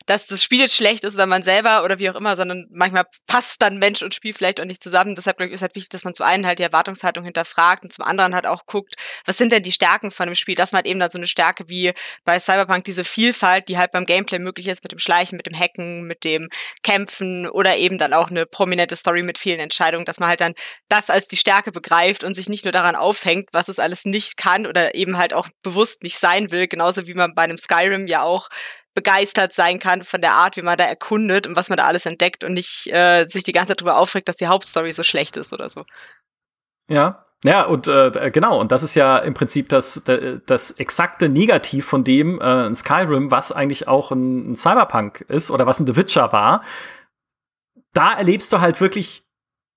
Speaker 2: dass das Spiel jetzt schlecht ist oder man selber oder wie auch immer, sondern manchmal passt dann Mensch und Spiel vielleicht auch nicht zusammen. Deshalb ist halt wichtig, dass man zum einen halt die Erwartungshaltung hinterfragt und zum anderen halt auch guckt, was sind denn die Stärken von dem Spiel, dass man halt eben dann so eine Stärke wie bei Cyberpunk diese Vielfalt, die halt beim Gameplay möglich ist mit dem Schleichen, mit dem Hacken, mit dem Kämpfen oder eben dann auch eine prominente Story mit vielen Entscheidungen, dass man halt dann das als die Stärke begreift und sich nicht nur daran aufhängt, was es alles nicht kann oder eben halt auch bewusst nicht sein will, genauso wie man bei einem Skyrim ja auch begeistert sein kann von der Art, wie man da erkundet und was man da alles entdeckt und nicht äh, sich die ganze Zeit darüber aufregt, dass die Hauptstory so schlecht ist oder so.
Speaker 1: Ja, ja, und äh, genau, und das ist ja im Prinzip das, das exakte Negativ von dem äh, in Skyrim, was eigentlich auch ein, ein Cyberpunk ist oder was ein The Witcher war. Da erlebst du halt wirklich,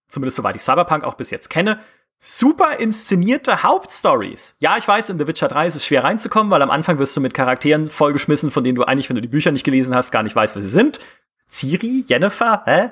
Speaker 1: zumindest soweit ich Cyberpunk auch bis jetzt kenne, super inszenierte Hauptstories. Ja, ich weiß, in The Witcher 3 ist es schwer reinzukommen, weil am Anfang wirst du mit Charakteren vollgeschmissen, von denen du eigentlich, wenn du die Bücher nicht gelesen hast, gar nicht weißt, wer sie sind. Ciri, Jennifer, hä?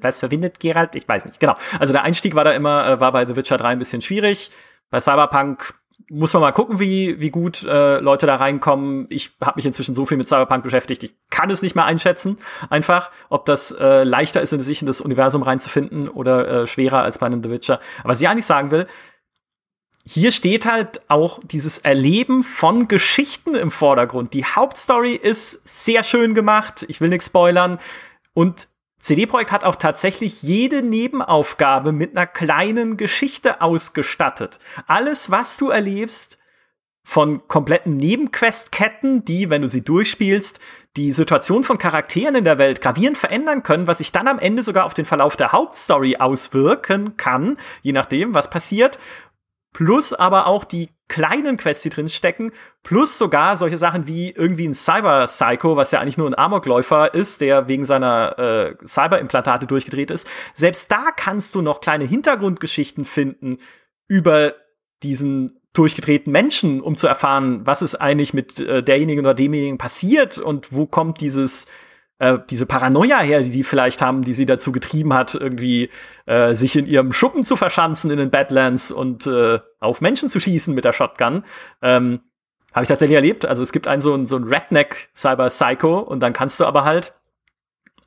Speaker 1: Was verbindet Geralt? Ich weiß nicht. Genau. Also der Einstieg war da immer, äh, war bei The Witcher 3 ein bisschen schwierig. Bei Cyberpunk muss man mal gucken, wie, wie gut äh, Leute da reinkommen. Ich habe mich inzwischen so viel mit Cyberpunk beschäftigt, ich kann es nicht mehr einschätzen, einfach, ob das äh, leichter ist, in sich in das Universum reinzufinden oder äh, schwerer als bei einem The Witcher. Aber was ich eigentlich sagen will, hier steht halt auch dieses Erleben von Geschichten im Vordergrund. Die Hauptstory ist sehr schön gemacht, ich will nichts spoilern. Und CD Projekt hat auch tatsächlich jede Nebenaufgabe mit einer kleinen Geschichte ausgestattet. Alles, was du erlebst, von kompletten Nebenquestketten, die, wenn du sie durchspielst, die Situation von Charakteren in der Welt gravierend verändern können, was sich dann am Ende sogar auf den Verlauf der Hauptstory auswirken kann, je nachdem, was passiert plus aber auch die kleinen Quests, die drin stecken, plus sogar solche Sachen wie irgendwie ein Cyber-Psycho, was ja eigentlich nur ein Amokläufer ist, der wegen seiner äh, Cyber-Implantate durchgedreht ist. Selbst da kannst du noch kleine Hintergrundgeschichten finden über diesen durchgedrehten Menschen, um zu erfahren, was ist eigentlich mit äh, derjenigen oder demjenigen passiert und wo kommt dieses äh, diese Paranoia her, die die vielleicht haben, die sie dazu getrieben hat, irgendwie äh, sich in ihrem Schuppen zu verschanzen in den Badlands und äh, auf Menschen zu schießen mit der Shotgun. Ähm, Habe ich tatsächlich erlebt. Also es gibt einen so ein, so ein Redneck Cyber Psycho und dann kannst du aber halt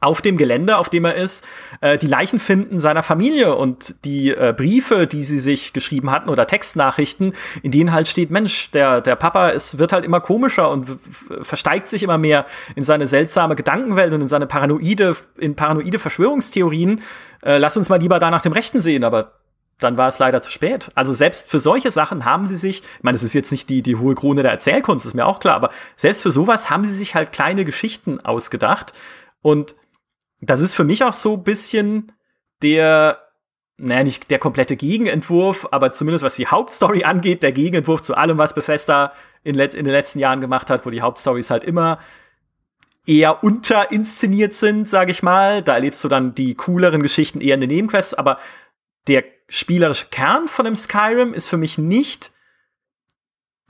Speaker 1: auf dem Gelände, auf dem er ist, äh, die Leichen finden seiner Familie und die äh, Briefe, die sie sich geschrieben hatten oder Textnachrichten, in denen halt steht, Mensch, der, der Papa es wird halt immer komischer und versteigt sich immer mehr in seine seltsame Gedankenwelt und in seine paranoide, in paranoide Verschwörungstheorien. Äh, lass uns mal lieber da nach dem Rechten sehen, aber dann war es leider zu spät. Also selbst für solche Sachen haben sie sich, ich meine, es ist jetzt nicht die, die hohe Krone der Erzählkunst, ist mir auch klar, aber selbst für sowas haben sie sich halt kleine Geschichten ausgedacht und das ist für mich auch so ein bisschen der, naja, nicht der komplette Gegenentwurf, aber zumindest was die Hauptstory [laughs] angeht, der Gegenentwurf zu allem, was Bethesda in, in den letzten Jahren gemacht hat, wo die Hauptstories halt immer eher unterinszeniert sind, sage ich mal. Da erlebst du dann die cooleren Geschichten eher in den Nebenquests, aber der spielerische Kern von dem Skyrim ist für mich nicht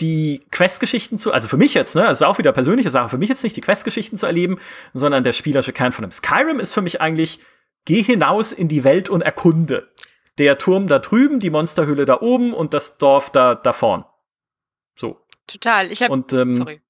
Speaker 1: die Questgeschichten zu, also für mich jetzt, ne, das ist auch wieder persönliche Sache, für mich jetzt nicht die Questgeschichten zu erleben, sondern der spielerische Kern von einem Skyrim ist für mich eigentlich, geh hinaus in die Welt und erkunde. Der Turm da drüben, die Monsterhöhle da oben und das Dorf da, da vorn. So.
Speaker 2: Total. Ich hab,
Speaker 1: und, ähm, sorry.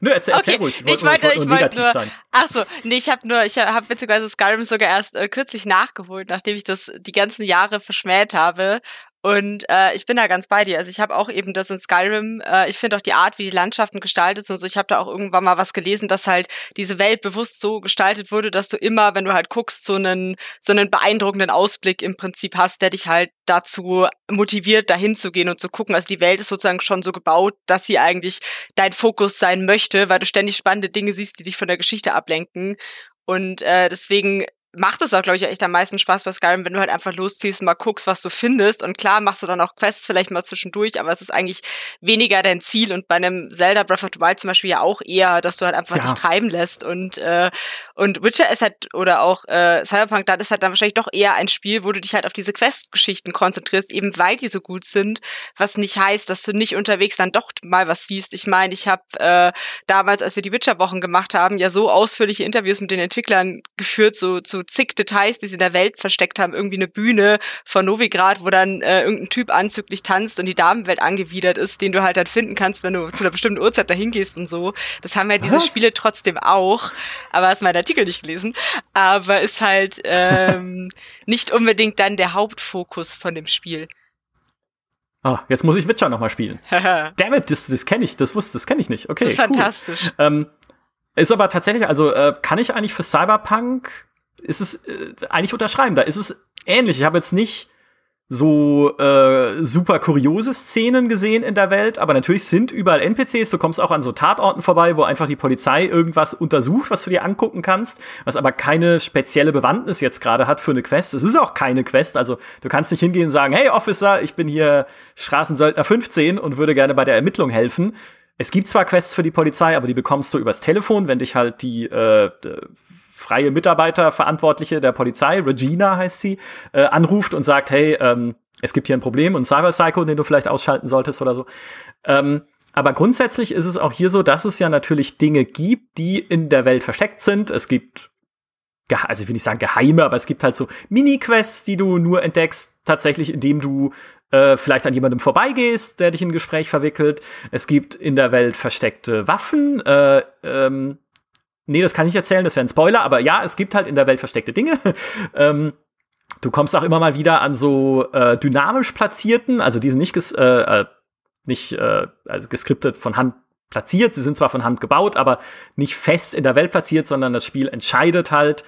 Speaker 2: Nö, erzähl, okay. erzähl ruhig. Ich, ich wollte, ich wollte nur, sein. ach so, nee, ich habe nur, ich habe beziehungsweise Skyrim sogar erst äh, kürzlich nachgeholt, nachdem ich das die ganzen Jahre verschmäht habe und äh, ich bin da ganz bei dir. Also ich habe auch eben das in Skyrim, äh, ich finde auch die Art, wie die Landschaften gestaltet sind. Also ich habe da auch irgendwann mal was gelesen, dass halt diese Welt bewusst so gestaltet wurde, dass du immer, wenn du halt guckst, so einen, so einen beeindruckenden Ausblick im Prinzip hast, der dich halt dazu motiviert, dahin zu gehen und zu gucken. Also die Welt ist sozusagen schon so gebaut, dass sie eigentlich dein Fokus sein möchte, weil du ständig spannende Dinge siehst, die dich von der Geschichte ablenken. Und äh, deswegen macht es auch, glaube ich, echt am meisten Spaß bei Skyrim, wenn du halt einfach losziehst und mal guckst, was du findest. Und klar machst du dann auch Quests vielleicht mal zwischendurch, aber es ist eigentlich weniger dein Ziel. Und bei einem Zelda Breath of the Wild zum Beispiel ja auch eher, dass du halt einfach ja. dich treiben lässt. Und, äh, und Witcher ist halt, oder auch äh, Cyberpunk, da ist halt dann wahrscheinlich doch eher ein Spiel, wo du dich halt auf diese Quest-Geschichten konzentrierst, eben weil die so gut sind, was nicht heißt, dass du nicht unterwegs dann doch mal was siehst. Ich meine, ich habe äh, damals, als wir die Witcher-Wochen gemacht haben, ja so ausführliche Interviews mit den Entwicklern geführt, so zu zig Details, die sie in der Welt versteckt haben. Irgendwie eine Bühne von Novigrad, wo dann äh, irgendein Typ anzüglich tanzt und die Damenwelt angewidert ist, den du halt dann finden kannst, wenn du zu einer bestimmten Uhrzeit dahin gehst und so. Das haben ja diese Was? Spiele trotzdem auch. Aber hast meinen Artikel nicht gelesen. Aber ist halt ähm, [laughs] nicht unbedingt dann der Hauptfokus von dem Spiel.
Speaker 1: Ah, oh, jetzt muss ich Witcher nochmal spielen. [laughs] Damn it, das, das kenne ich, das wusste, das kenne ich nicht. Okay,
Speaker 2: das ist cool. fantastisch.
Speaker 1: Ähm, ist aber tatsächlich, also äh, kann ich eigentlich für Cyberpunk, ist es äh, eigentlich unterschreiben. Da ist es ähnlich. Ich habe jetzt nicht so äh, super kuriose Szenen gesehen in der Welt, aber natürlich sind überall NPCs. Du kommst auch an so Tatorten vorbei, wo einfach die Polizei irgendwas untersucht, was du dir angucken kannst, was aber keine spezielle Bewandtnis jetzt gerade hat für eine Quest. Es ist auch keine Quest, also du kannst nicht hingehen und sagen, hey Officer, ich bin hier Straßensöldner 15 und würde gerne bei der Ermittlung helfen. Es gibt zwar Quests für die Polizei, aber die bekommst du übers Telefon, wenn dich halt die äh, freie Mitarbeiterverantwortliche der Polizei, Regina heißt sie, äh, anruft und sagt, hey, ähm, es gibt hier ein Problem und Cyber Psycho, den du vielleicht ausschalten solltest oder so. Ähm, aber grundsätzlich ist es auch hier so, dass es ja natürlich Dinge gibt, die in der Welt versteckt sind. Es gibt, also ich will nicht sagen geheime, aber es gibt halt so Mini-Quests, die du nur entdeckst, tatsächlich, indem du äh, vielleicht an jemandem vorbeigehst, der dich in ein Gespräch verwickelt. Es gibt in der Welt versteckte Waffen, äh, ähm, Nee, das kann ich erzählen, das wäre ein Spoiler, aber ja, es gibt halt in der Welt versteckte Dinge. [laughs] ähm, du kommst auch immer mal wieder an so äh, dynamisch platzierten, also die sind nicht, ges äh, äh, nicht äh, also geskriptet von Hand platziert, sie sind zwar von Hand gebaut, aber nicht fest in der Welt platziert, sondern das Spiel entscheidet halt,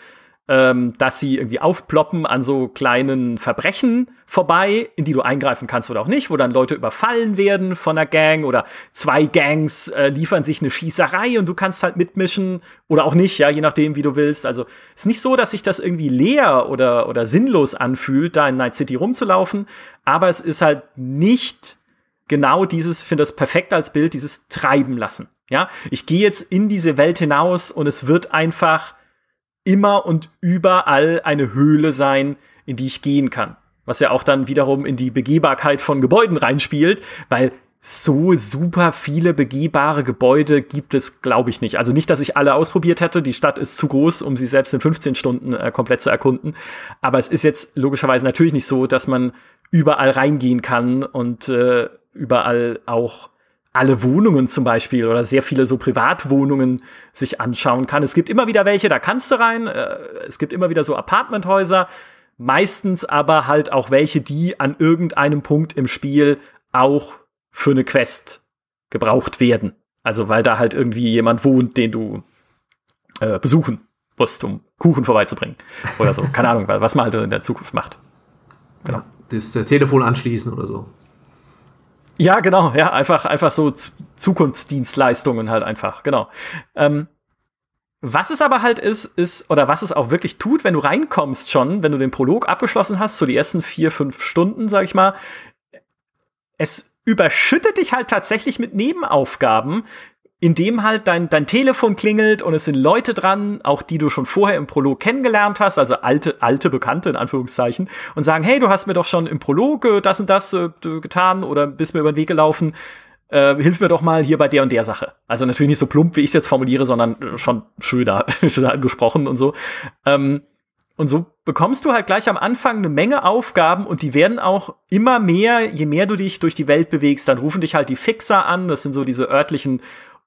Speaker 1: ähm, dass sie irgendwie aufploppen an so kleinen Verbrechen vorbei, in die du eingreifen kannst oder auch nicht, wo dann Leute überfallen werden von einer Gang oder zwei Gangs äh, liefern sich eine Schießerei und du kannst halt mitmischen oder auch nicht, ja, je nachdem, wie du willst. Also ist nicht so, dass sich das irgendwie leer oder, oder sinnlos anfühlt, da in Night City rumzulaufen, aber es ist halt nicht genau dieses, finde das perfekt als Bild, dieses Treiben lassen. Ja, ich gehe jetzt in diese Welt hinaus und es wird einfach immer und überall eine Höhle sein, in die ich gehen kann. was ja auch dann wiederum in die Begehbarkeit von Gebäuden reinspielt, weil so super viele begehbare Gebäude gibt es, glaube ich, nicht. Also nicht, dass ich alle ausprobiert hätte. Die Stadt ist zu groß, um sie selbst in 15 Stunden äh, komplett zu erkunden. Aber es ist jetzt logischerweise natürlich nicht so, dass man überall reingehen kann und äh, überall auch alle Wohnungen zum Beispiel oder sehr viele so Privatwohnungen sich anschauen kann. Es gibt immer wieder welche, da kannst du rein. Äh, es gibt immer wieder so Apartmenthäuser. Meistens aber halt auch welche, die an irgendeinem Punkt im Spiel auch für eine Quest gebraucht werden. Also weil da halt irgendwie jemand wohnt, den du äh, besuchen musst, um Kuchen vorbeizubringen. Oder so. Keine Ahnung, was man halt in der Zukunft macht.
Speaker 3: Genau. Das äh, Telefon anschließen oder so.
Speaker 1: Ja, genau, ja, einfach, einfach so Zukunftsdienstleistungen halt einfach, genau. Ähm, was es aber halt ist, ist, oder was es auch wirklich tut, wenn du reinkommst schon, wenn du den Prolog abgeschlossen hast, so die ersten vier, fünf Stunden, sag ich mal, es überschüttet dich halt tatsächlich mit Nebenaufgaben, indem halt dein, dein Telefon klingelt und es sind Leute dran, auch die du schon vorher im Prolog kennengelernt hast, also alte, alte Bekannte in Anführungszeichen, und sagen, hey, du hast mir doch schon im Prolog äh, das und das äh, getan oder bist mir über den Weg gelaufen, äh, hilf mir doch mal hier bei der und der Sache. Also natürlich nicht so plump, wie ich es jetzt formuliere, sondern äh, schon schöner [laughs] gesprochen und so. Ähm, und so bekommst du halt gleich am Anfang eine Menge Aufgaben und die werden auch immer mehr, je mehr du dich durch die Welt bewegst, dann rufen dich halt die Fixer an, das sind so diese örtlichen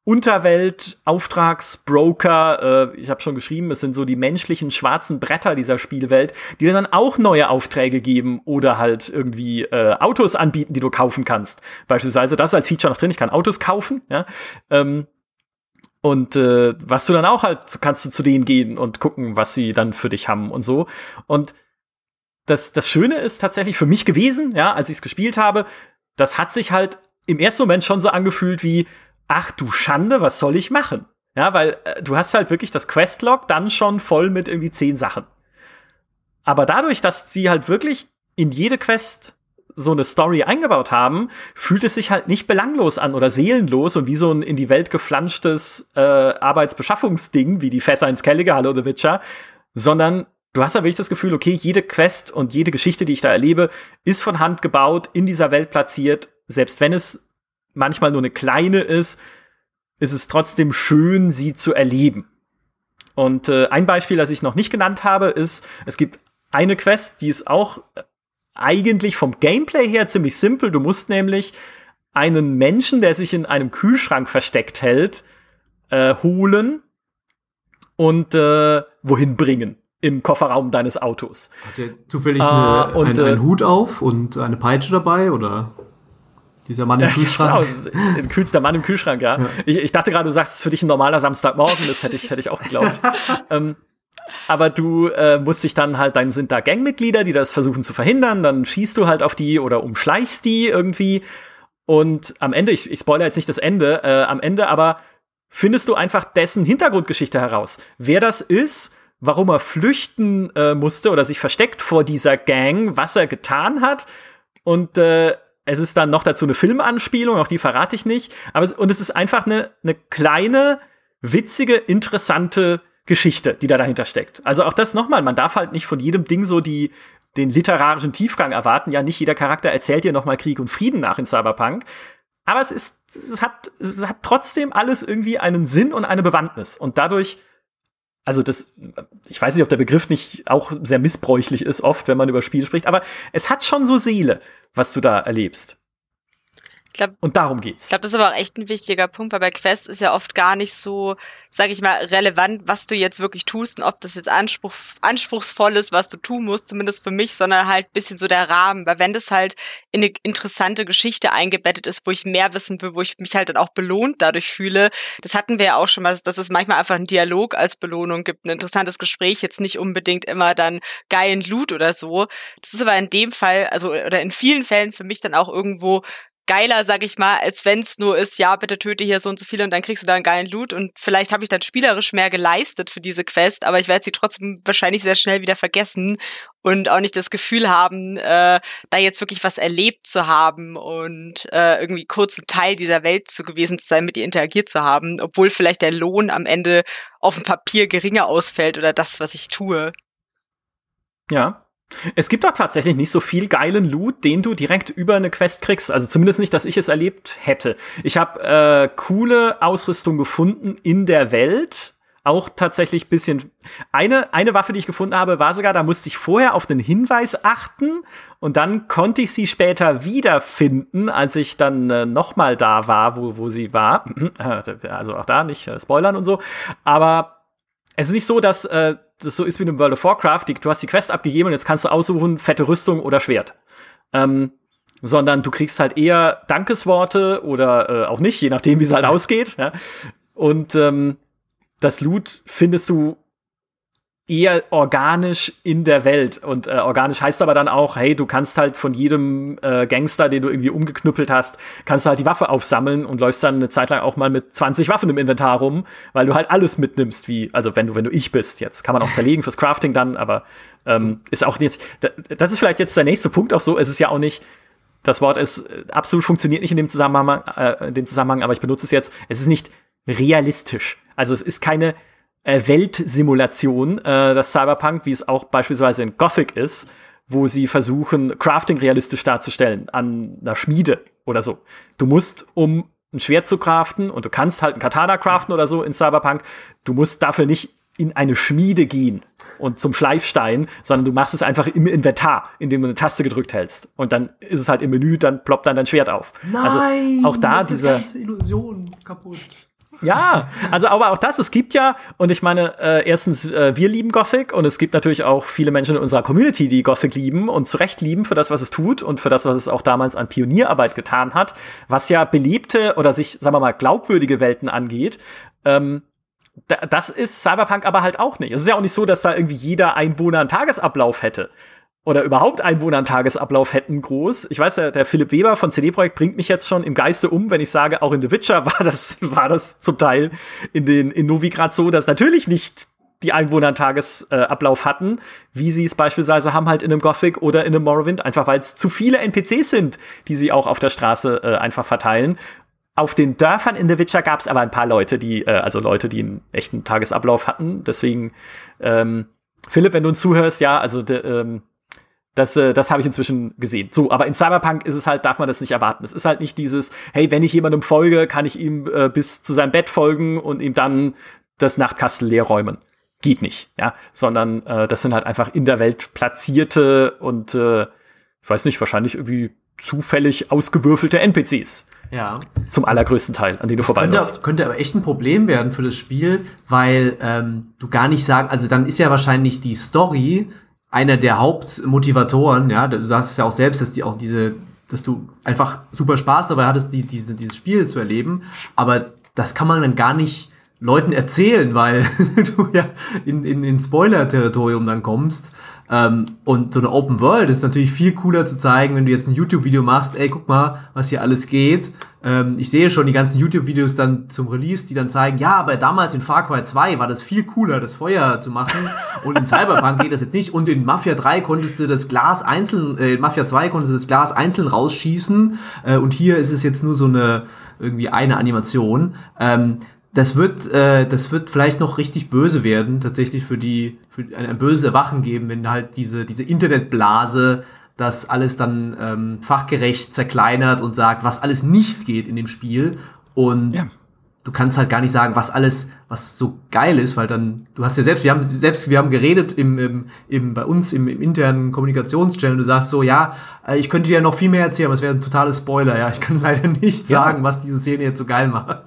Speaker 1: Unterwelt-Auftragsbroker, äh, ich habe schon geschrieben, es sind so die menschlichen schwarzen Bretter dieser Spielwelt, die dir dann auch neue Aufträge geben oder halt irgendwie äh, Autos anbieten, die du kaufen kannst. Beispielsweise, das als Feature noch drin, ich kann Autos kaufen, ja. Ähm, und äh, was du dann auch halt, kannst du zu denen gehen und gucken, was sie dann für dich haben und so. Und das, das Schöne ist tatsächlich für mich gewesen, ja, als ich es gespielt habe, das hat sich halt im ersten Moment schon so angefühlt wie, ach du Schande, was soll ich machen? Ja, weil äh, du hast halt wirklich das Questlog dann schon voll mit irgendwie zehn Sachen. Aber dadurch, dass sie halt wirklich in jede Quest so eine Story eingebaut haben, fühlt es sich halt nicht belanglos an oder seelenlos und wie so ein in die Welt geflanschtes äh, Arbeitsbeschaffungsding, wie die Fässer ins Kelligehalle oder Witcher, sondern du hast ja wirklich das Gefühl, okay, jede Quest und jede Geschichte, die ich da erlebe, ist von Hand gebaut, in dieser Welt platziert, selbst wenn es manchmal nur eine kleine ist, ist es trotzdem schön, sie zu erleben. Und äh, ein Beispiel, das ich noch nicht genannt habe, ist, es gibt eine Quest, die ist auch eigentlich vom Gameplay her ziemlich simpel. Du musst nämlich einen Menschen, der sich in einem Kühlschrank versteckt hält, äh, holen und äh, wohin bringen im Kofferraum deines Autos.
Speaker 3: Hat der zufällig eine, äh, und, einen, einen äh, Hut auf und eine Peitsche dabei oder? Dieser Mann im Kühlschrank.
Speaker 1: Ja, genau, der Mann im Kühlschrank, ja. ja. Ich, ich, dachte gerade, du sagst, es ist für dich ein normaler Samstagmorgen, das hätte ich, hätte ich auch geglaubt. [laughs] ähm, aber du äh, musst dich dann halt, dann sind da Gangmitglieder, die das versuchen zu verhindern, dann schießt du halt auf die oder umschleichst die irgendwie. Und am Ende, ich, ich spoilere jetzt nicht das Ende, äh, am Ende aber findest du einfach dessen Hintergrundgeschichte heraus. Wer das ist, warum er flüchten äh, musste oder sich versteckt vor dieser Gang, was er getan hat. Und äh, es ist dann noch dazu eine Filmanspielung, auch die verrate ich nicht. Aber und es ist einfach eine, eine kleine, witzige, interessante Geschichte, die da dahinter steckt. Also auch das nochmal, man darf halt nicht von jedem Ding so die, den literarischen Tiefgang erwarten. Ja, nicht jeder Charakter erzählt dir nochmal Krieg und Frieden nach in Cyberpunk. Aber es ist, es hat, es hat trotzdem alles irgendwie einen Sinn und eine Bewandtnis. Und dadurch, also das, ich weiß nicht, ob der Begriff nicht auch sehr missbräuchlich ist, oft, wenn man über Spiele spricht, aber es hat schon so Seele, was du da erlebst
Speaker 2: glaub,
Speaker 1: und darum geht's.
Speaker 2: Ich glaube, das ist aber auch echt ein wichtiger Punkt, weil bei Quest ist ja oft gar nicht so, sage ich mal, relevant, was du jetzt wirklich tust und ob das jetzt Anspruch, anspruchsvoll ist, was du tun musst, zumindest für mich, sondern halt bisschen so der Rahmen. Weil wenn das halt in eine interessante Geschichte eingebettet ist, wo ich mehr wissen will, wo ich mich halt dann auch belohnt dadurch fühle, das hatten wir ja auch schon mal, dass es manchmal einfach einen Dialog als Belohnung gibt, ein interessantes Gespräch, jetzt nicht unbedingt immer dann geilen Loot oder so. Das ist aber in dem Fall, also oder in vielen Fällen für mich dann auch irgendwo geiler, sag ich mal, als wenn es nur ist, ja, bitte töte hier so und so viele und dann kriegst du da einen geilen Loot. Und vielleicht habe ich dann spielerisch mehr geleistet für diese Quest, aber ich werde sie trotzdem wahrscheinlich sehr schnell wieder vergessen und auch nicht das Gefühl haben, äh, da jetzt wirklich was erlebt zu haben und äh, irgendwie kurz ein Teil dieser Welt zu gewesen zu sein, mit ihr interagiert zu haben, obwohl vielleicht der Lohn am Ende auf dem Papier geringer ausfällt oder das, was ich tue.
Speaker 1: Ja, Es gibt auch tatsächlich nicht so viel geilen Loot, den du direkt über eine Quest kriegst. Also zumindest nicht, dass ich es erlebt hätte. Ich habe äh, coole Ausrüstung gefunden in der Welt. Auch tatsächlich bisschen. Eine, eine Waffe, die ich gefunden habe, war sogar, da musste ich vorher auf den Hinweis achten und dann konnte ich sie später wiederfinden, als ich dann äh, nochmal da war, wo, wo sie war. Also auch da nicht äh, spoilern und so. Aber es ist nicht so, dass äh, das so ist wie in World of Warcraft, die, du hast die Quest abgegeben und jetzt kannst du aussuchen, fette Rüstung oder Schwert. Ähm, sondern du kriegst halt eher Dankesworte oder äh, auch nicht, je nachdem, wie es halt ausgeht. Ja? Und ähm, das Loot findest du eher organisch in der Welt. Und äh, organisch heißt aber dann auch, hey, du kannst halt von jedem äh, Gangster, den du irgendwie umgeknüppelt hast, kannst du halt die Waffe aufsammeln und läufst dann eine Zeit lang auch mal mit 20 Waffen im Inventar rum, weil du halt alles mitnimmst, wie, also wenn du, wenn du ich bist jetzt. Kann man auch zerlegen fürs Crafting dann, aber ähm, ist auch jetzt, das ist vielleicht jetzt der nächste Punkt auch so, es ist ja auch nicht, das Wort ist äh, absolut funktioniert nicht in dem Zusammenhang, äh, in dem Zusammenhang, aber ich benutze es jetzt, es ist nicht realistisch. Also es ist keine Weltsimulation, äh, das Cyberpunk, wie es auch beispielsweise in Gothic ist, wo sie versuchen, Crafting realistisch darzustellen an einer Schmiede oder so. Du musst, um ein Schwert zu craften, und du kannst halt ein Katana craften oder so in Cyberpunk, du musst dafür nicht in eine Schmiede gehen und zum Schleifstein, sondern du machst es einfach im Inventar, indem du eine Taste gedrückt hältst. Und dann ist es halt im Menü, dann ploppt dann dein Schwert auf.
Speaker 3: Nein, also
Speaker 1: auch da diese
Speaker 3: Illusion kaputt.
Speaker 1: Ja, also aber auch das, es gibt ja, und ich meine, äh, erstens, äh, wir lieben Gothic und es gibt natürlich auch viele Menschen in unserer Community, die Gothic lieben und zu Recht lieben für das, was es tut und für das, was es auch damals an Pionierarbeit getan hat, was ja belebte oder sich, sagen wir mal, glaubwürdige Welten angeht. Ähm, das ist Cyberpunk aber halt auch nicht. Es ist ja auch nicht so, dass da irgendwie jeder Einwohner einen Tagesablauf hätte oder überhaupt Einwohner einen Tagesablauf hätten groß. Ich weiß ja, der Philipp Weber von CD Projekt bringt mich jetzt schon im Geiste um, wenn ich sage, auch in The Witcher [laughs] war das, war das zum Teil in den, in Novigrad so, dass natürlich nicht die Einwohner einen Tagesablauf hatten, wie sie es beispielsweise haben halt in einem Gothic oder in einem Morrowind, einfach weil es zu viele NPCs sind, die sie auch auf der Straße äh, einfach verteilen. Auf den Dörfern in The Witcher gab es aber ein paar Leute, die, äh, also Leute, die einen echten Tagesablauf hatten. Deswegen, ähm, Philipp, wenn du uns zuhörst, ja, also de, ähm, das, äh, das habe ich inzwischen gesehen. So, aber in Cyberpunk ist es halt, darf man das nicht erwarten. Es ist halt nicht dieses, hey, wenn ich jemandem folge, kann ich ihm äh, bis zu seinem Bett folgen und ihm dann das Nachtkastel leer räumen. Geht nicht, ja. Sondern äh, das sind halt einfach in der Welt platzierte und äh, ich weiß nicht, wahrscheinlich irgendwie zufällig ausgewürfelte NPCs.
Speaker 3: Ja.
Speaker 1: Zum allergrößten Teil, an denen du vorbeiläufst.
Speaker 3: Könnte, könnte aber echt ein Problem werden für das Spiel, weil ähm, du gar nicht sagen, also dann ist ja wahrscheinlich die Story einer der Hauptmotivatoren, ja, du sagst es ja auch selbst, dass die auch diese, dass du einfach super Spaß dabei hattest, die, diese, dieses Spiel zu erleben, aber das kann man dann gar nicht Leuten erzählen, weil [laughs] du ja in, in, in Spoiler-Territorium dann kommst. Ähm, und so eine Open World ist natürlich viel cooler zu zeigen, wenn du jetzt ein YouTube-Video machst, ey, guck mal, was hier alles geht. Ähm, ich sehe schon die ganzen YouTube-Videos dann zum Release, die dann zeigen, ja, aber damals in Far Cry 2 war das viel cooler, das Feuer zu machen. Und in Cyberpunk geht das jetzt nicht. Und in Mafia 3 konntest du das Glas einzeln, äh, in Mafia 2 konntest du das Glas einzeln rausschießen. Äh, und hier ist es jetzt nur so eine, irgendwie eine Animation. Ähm, das wird, äh, das wird vielleicht noch richtig böse werden, tatsächlich für die, für ein, ein böses Erwachen geben, wenn halt diese, diese Internetblase das alles dann ähm, fachgerecht zerkleinert und sagt, was alles nicht geht in dem Spiel. Und ja. du kannst halt gar nicht sagen, was alles, was so geil ist, weil dann, du hast ja selbst, wir haben selbst, wir haben geredet im, im, im bei uns im, im internen Kommunikationschannel, du sagst so, ja, äh, ich könnte dir noch viel mehr erzählen, aber es wäre ein totales Spoiler, ja. Ich kann [laughs] leider nicht ja. sagen, was diese Szene jetzt so geil macht.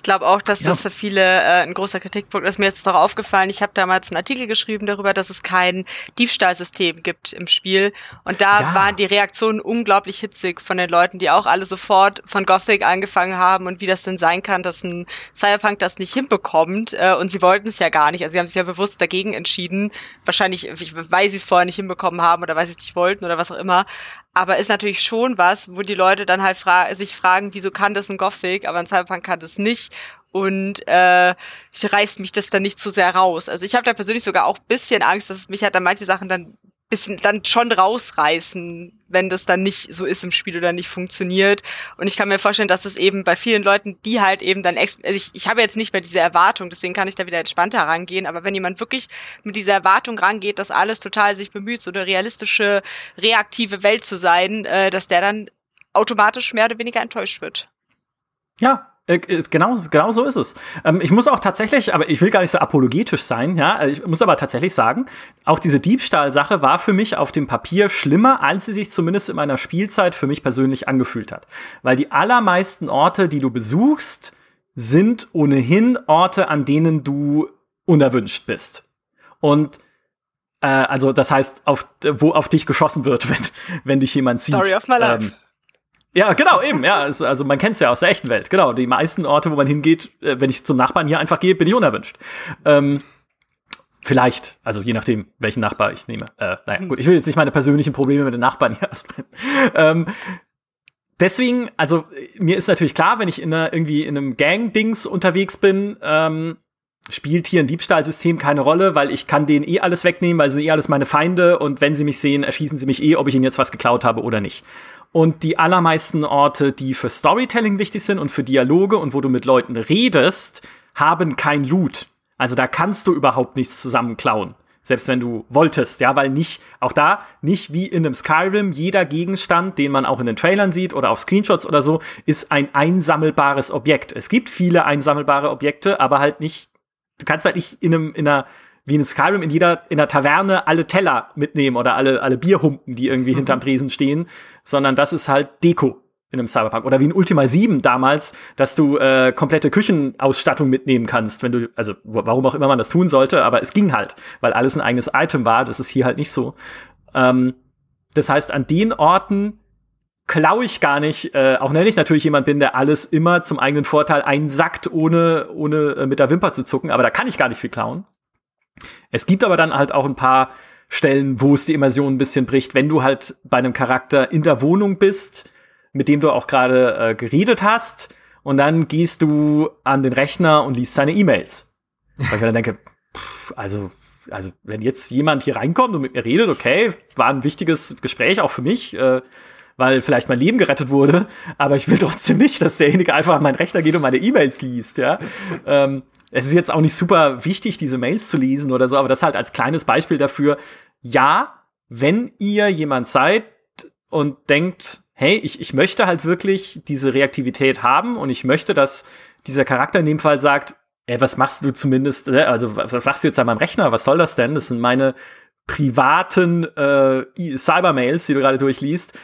Speaker 2: Ich glaube auch, dass ja. das für viele äh, ein großer Kritikpunkt ist. Mir ist noch aufgefallen, ich habe damals einen Artikel geschrieben darüber, dass es kein Diebstahlsystem gibt im Spiel. Und da ja. waren die Reaktionen unglaublich hitzig von den Leuten, die auch alle sofort von Gothic angefangen haben und wie das denn sein kann, dass ein Cyberpunk das nicht hinbekommt. Äh, und sie wollten es ja gar nicht. Also sie haben sich ja bewusst dagegen entschieden. Wahrscheinlich, weil sie es vorher nicht hinbekommen haben oder weil sie es nicht wollten oder was auch immer. Aber ist natürlich schon was, wo die Leute dann halt fra sich fragen, wieso kann das ein Gothic, aber ein Cyberpunk kann das nicht. Und äh, reißt mich das dann nicht zu sehr raus. Also ich habe da persönlich sogar auch bisschen Angst, dass es mich halt dann manche Sachen dann bisschen dann schon rausreißen, wenn das dann nicht so ist im Spiel oder nicht funktioniert. Und ich kann mir vorstellen, dass es eben bei vielen Leuten, die halt eben dann, also ich, ich habe jetzt nicht mehr diese Erwartung, deswegen kann ich da wieder entspannter rangehen, aber wenn jemand wirklich mit dieser Erwartung rangeht, dass alles total sich bemüht, so eine realistische, reaktive Welt zu sein, äh, dass der dann automatisch mehr oder weniger enttäuscht wird.
Speaker 1: Ja, genau, genau so ist es. Ähm, ich muss auch tatsächlich, aber ich will gar nicht so apologetisch sein, ja. Also ich muss aber tatsächlich sagen, auch diese Diebstahlsache war für mich auf dem Papier schlimmer, als sie sich zumindest in meiner Spielzeit für mich persönlich angefühlt hat. Weil die allermeisten Orte, die du besuchst, sind ohnehin Orte, an denen du unerwünscht bist. Und äh, also das heißt, auf, wo auf dich geschossen wird, [laughs] wenn, wenn dich jemand sieht.
Speaker 2: Story of my life. Ähm,
Speaker 1: ja, genau, eben, ja. Also, also man kennt es ja aus der echten Welt. Genau, die meisten Orte, wo man hingeht, äh, wenn ich zum Nachbarn hier einfach gehe, bin ich unerwünscht. Ähm, vielleicht, also je nachdem, welchen Nachbar ich nehme. Äh, naja, gut, ich will jetzt nicht meine persönlichen Probleme mit den Nachbarn hier [laughs] ausbreiten. Ähm, deswegen, also mir ist natürlich klar, wenn ich in einer, irgendwie in einem Gang-Dings unterwegs bin, ähm, spielt hier ein Diebstahlsystem keine Rolle, weil ich kann denen eh alles wegnehmen, weil sie sind eh alles meine Feinde und wenn sie mich sehen, erschießen sie mich eh, ob ich ihnen jetzt was geklaut habe oder nicht. Und die allermeisten Orte, die für Storytelling wichtig sind und für Dialoge und wo du mit Leuten redest, haben kein Loot. Also da kannst du überhaupt nichts zusammen klauen. Selbst wenn du wolltest, ja, weil nicht, auch da, nicht wie in einem Skyrim, jeder Gegenstand, den man auch in den Trailern sieht oder auf Screenshots oder so, ist ein einsammelbares Objekt. Es gibt viele einsammelbare Objekte, aber halt nicht, du kannst halt nicht in einem, in einer, wie in Skyrim in jeder, in der Taverne alle Teller mitnehmen oder alle, alle Bierhumpen, die irgendwie mhm. hinterm Tresen stehen, sondern das ist halt Deko in einem Cyberpunk. Oder wie in Ultima 7 damals, dass du äh, komplette Küchenausstattung mitnehmen kannst, wenn du, also warum auch immer man das tun sollte, aber es ging halt, weil alles ein eigenes Item war. Das ist hier halt nicht so. Ähm, das heißt, an den Orten klaue ich gar nicht, äh, auch wenn ich natürlich jemand bin, der alles immer zum eigenen Vorteil einsackt, ohne, ohne äh, mit der Wimper zu zucken, aber da kann ich gar nicht viel klauen. Es gibt aber dann halt auch ein paar Stellen, wo es die Immersion ein bisschen bricht, wenn du halt bei einem Charakter in der Wohnung bist, mit dem du auch gerade äh, geredet hast, und dann gehst du an den Rechner und liest seine E-Mails. Weil ich dann denke, pff, also, also, wenn jetzt jemand hier reinkommt und mit mir redet, okay, war ein wichtiges Gespräch auch für mich, äh, weil vielleicht mein Leben gerettet wurde, aber ich will trotzdem nicht, dass derjenige einfach an meinen Rechner geht und meine E-Mails liest, ja. ähm, es ist jetzt auch nicht super wichtig, diese Mails zu lesen oder so, aber das halt als kleines Beispiel dafür, ja, wenn ihr jemand seid und denkt, hey, ich, ich möchte halt wirklich diese Reaktivität haben und ich möchte, dass dieser Charakter in dem Fall sagt, ey, was machst du zumindest, äh, also was machst du jetzt an meinem Rechner, was soll das denn? Das sind meine privaten äh, Cybermails, die du gerade durchliest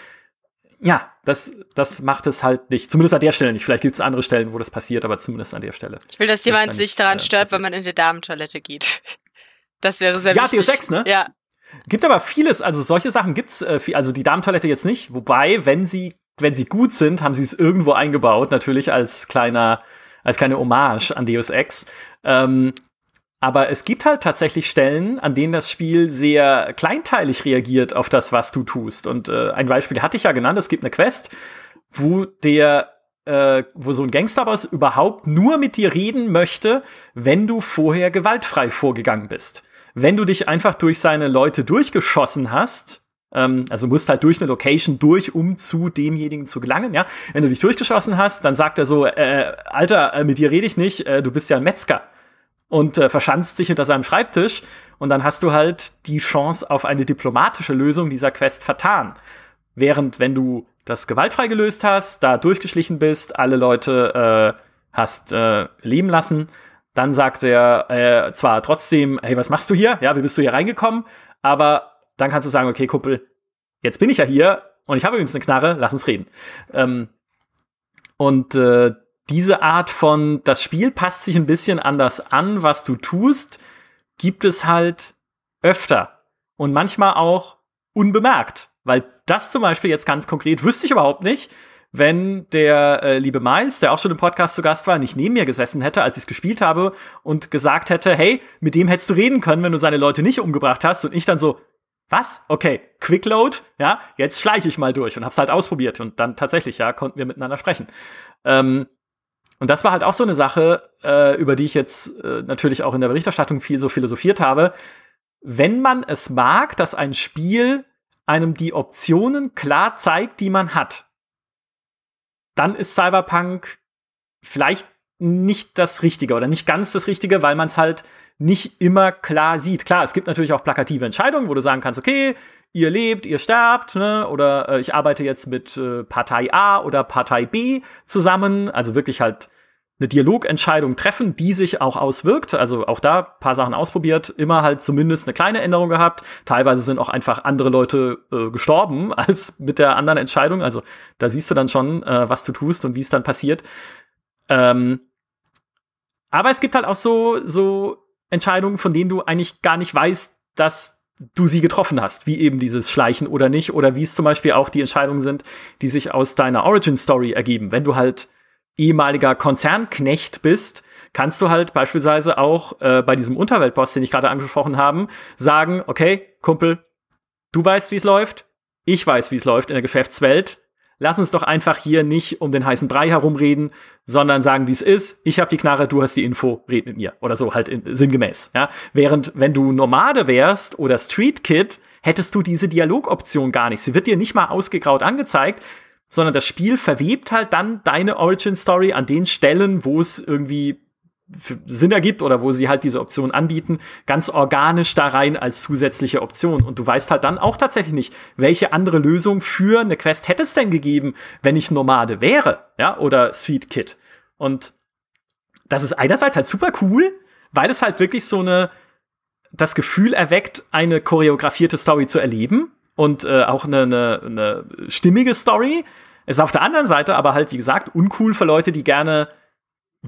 Speaker 1: ja, das, das macht es halt nicht. Zumindest an der Stelle nicht. Vielleicht gibt es andere Stellen, wo das passiert, aber zumindest an der Stelle.
Speaker 2: Ich will, dass jemand sich daran äh, stört, wenn man in die Damentoilette geht. [laughs] Das wäre sehr
Speaker 1: ja,
Speaker 2: wichtig.
Speaker 1: Ja, Deus Ex, ne?
Speaker 2: Ja.
Speaker 1: Gibt aber vieles, also solche Sachen gibt's, äh, also die Damentoilette jetzt nicht. Wobei, wenn sie, wenn sie gut sind, haben sie es irgendwo eingebaut, natürlich als kleiner, als kleine Hommage an Deus Ex. Ähm, aber es gibt halt tatsächlich Stellen, an denen das Spiel sehr kleinteilig reagiert auf das, was du tust. Und äh, ein Beispiel hatte ich ja genannt, es gibt eine Quest, wo der äh, wo so ein Gangsterboss überhaupt nur mit dir reden möchte, wenn du vorher gewaltfrei vorgegangen bist. Wenn du dich einfach durch seine Leute durchgeschossen hast, ähm, also musst halt durch eine Location durch, um zu demjenigen zu gelangen, ja. Wenn du dich durchgeschossen hast, dann sagt er so, äh, Alter, äh, mit dir rede ich nicht, äh, du bist ja ein Metzger und äh, verschanzt sich hinter seinem Schreibtisch und dann hast du halt die Chance auf eine diplomatische Lösung dieser Quest vertan. Während wenn du das gewaltfrei gelöst hast, da durchgeschlichen bist, alle Leute äh, hast äh, leben lassen, dann sagt er äh, zwar trotzdem, hey, was machst du hier? Ja, wie bist du hier reingekommen? Aber dann kannst du sagen, okay, Kumpel, jetzt bin ich ja hier und ich habe übrigens eine Knarre, lass uns reden. Ähm, und äh, diese Art von, das Spiel passt sich ein bisschen anders an, was du tust, gibt es halt öfter. Und manchmal auch unbemerkt. Weil das zum Beispiel jetzt ganz konkret wüsste ich überhaupt nicht, wenn der äh, liebe Miles, der auch schon im Podcast zu Gast war, nicht neben mir gesessen hätte, als ich es gespielt habe und gesagt hätte, hey, mit dem hättest du reden können, wenn du seine Leute nicht umgebracht hast. Und ich dann so, was? Okay, Quickload, ja, jetzt schleiche ich mal durch und hab's halt ausprobiert. Und dann tatsächlich, ja, konnten wir miteinander sprechen. Ähm, und das war halt auch so eine Sache, äh, über die ich jetzt äh, natürlich auch in der Berichterstattung viel so philosophiert habe. wenn man es mag, dass ein Spiel einem die Optionen klar zeigt, die man hat, dann ist Cyberpunk vielleicht nicht das Richtige oder nicht ganz das Richtige, weil man es halt nicht immer klar sieht. Klar, es gibt natürlich auch plakative Entscheidungen, wo du sagen kannst, okay, ihr lebt, ihr sterbt, ne? oder äh, ich arbeite jetzt mit äh, Partei A oder Partei B zusammen, also wirklich halt eine Dialogentscheidung treffen, die sich auch auswirkt. Also auch da paar Sachen ausprobiert, immer halt zumindest eine kleine Änderung gehabt. Teilweise sind auch einfach andere Leute äh, gestorben [laughs] als mit der anderen Entscheidung. Also da siehst du dann schon, äh, was du tust und wie es dann passiert. Ähm, aber es gibt halt auch so, so Entscheidungen, von denen du eigentlich gar nicht weißt, dass du sie getroffen hast, wie eben dieses Schleichen oder nicht, oder wie es zum Beispiel auch die Entscheidungen sind, die sich aus deiner Origin Story ergeben. Wenn du halt ehemaliger Konzernknecht bist, kannst du halt beispielsweise auch äh, bei diesem Unterweltboss, den ich gerade angesprochen habe, sagen, okay, Kumpel, du weißt, wie es läuft, ich weiß, wie es läuft in der Geschäftswelt, lass uns doch einfach hier nicht um den heißen Brei herumreden, sondern sagen, wie es ist. Ich habe die Knarre, du hast die Info, red mit mir. Oder so halt in, sinngemäß. Ja? Während, wenn du Nomade wärst oder Street Kid, hättest du diese Dialogoption gar nicht. Sie wird dir nicht mal ausgegraut angezeigt, sondern das Spiel verwebt halt dann deine Origin Story an den Stellen, wo es irgendwie Sinn ergibt oder wo sie halt diese Option anbieten, ganz organisch da rein als zusätzliche Option. Und du weißt halt dann auch tatsächlich nicht, welche andere Lösung für eine Quest hätte es denn gegeben, wenn ich Nomade wäre, ja, oder Sweet Kid. Und das ist einerseits halt super cool, weil es halt wirklich so eine, das Gefühl erweckt, eine choreografierte Story zu erleben und äh, auch eine, eine, eine stimmige Story. Ist auf der anderen Seite aber halt, wie gesagt, uncool für Leute, die gerne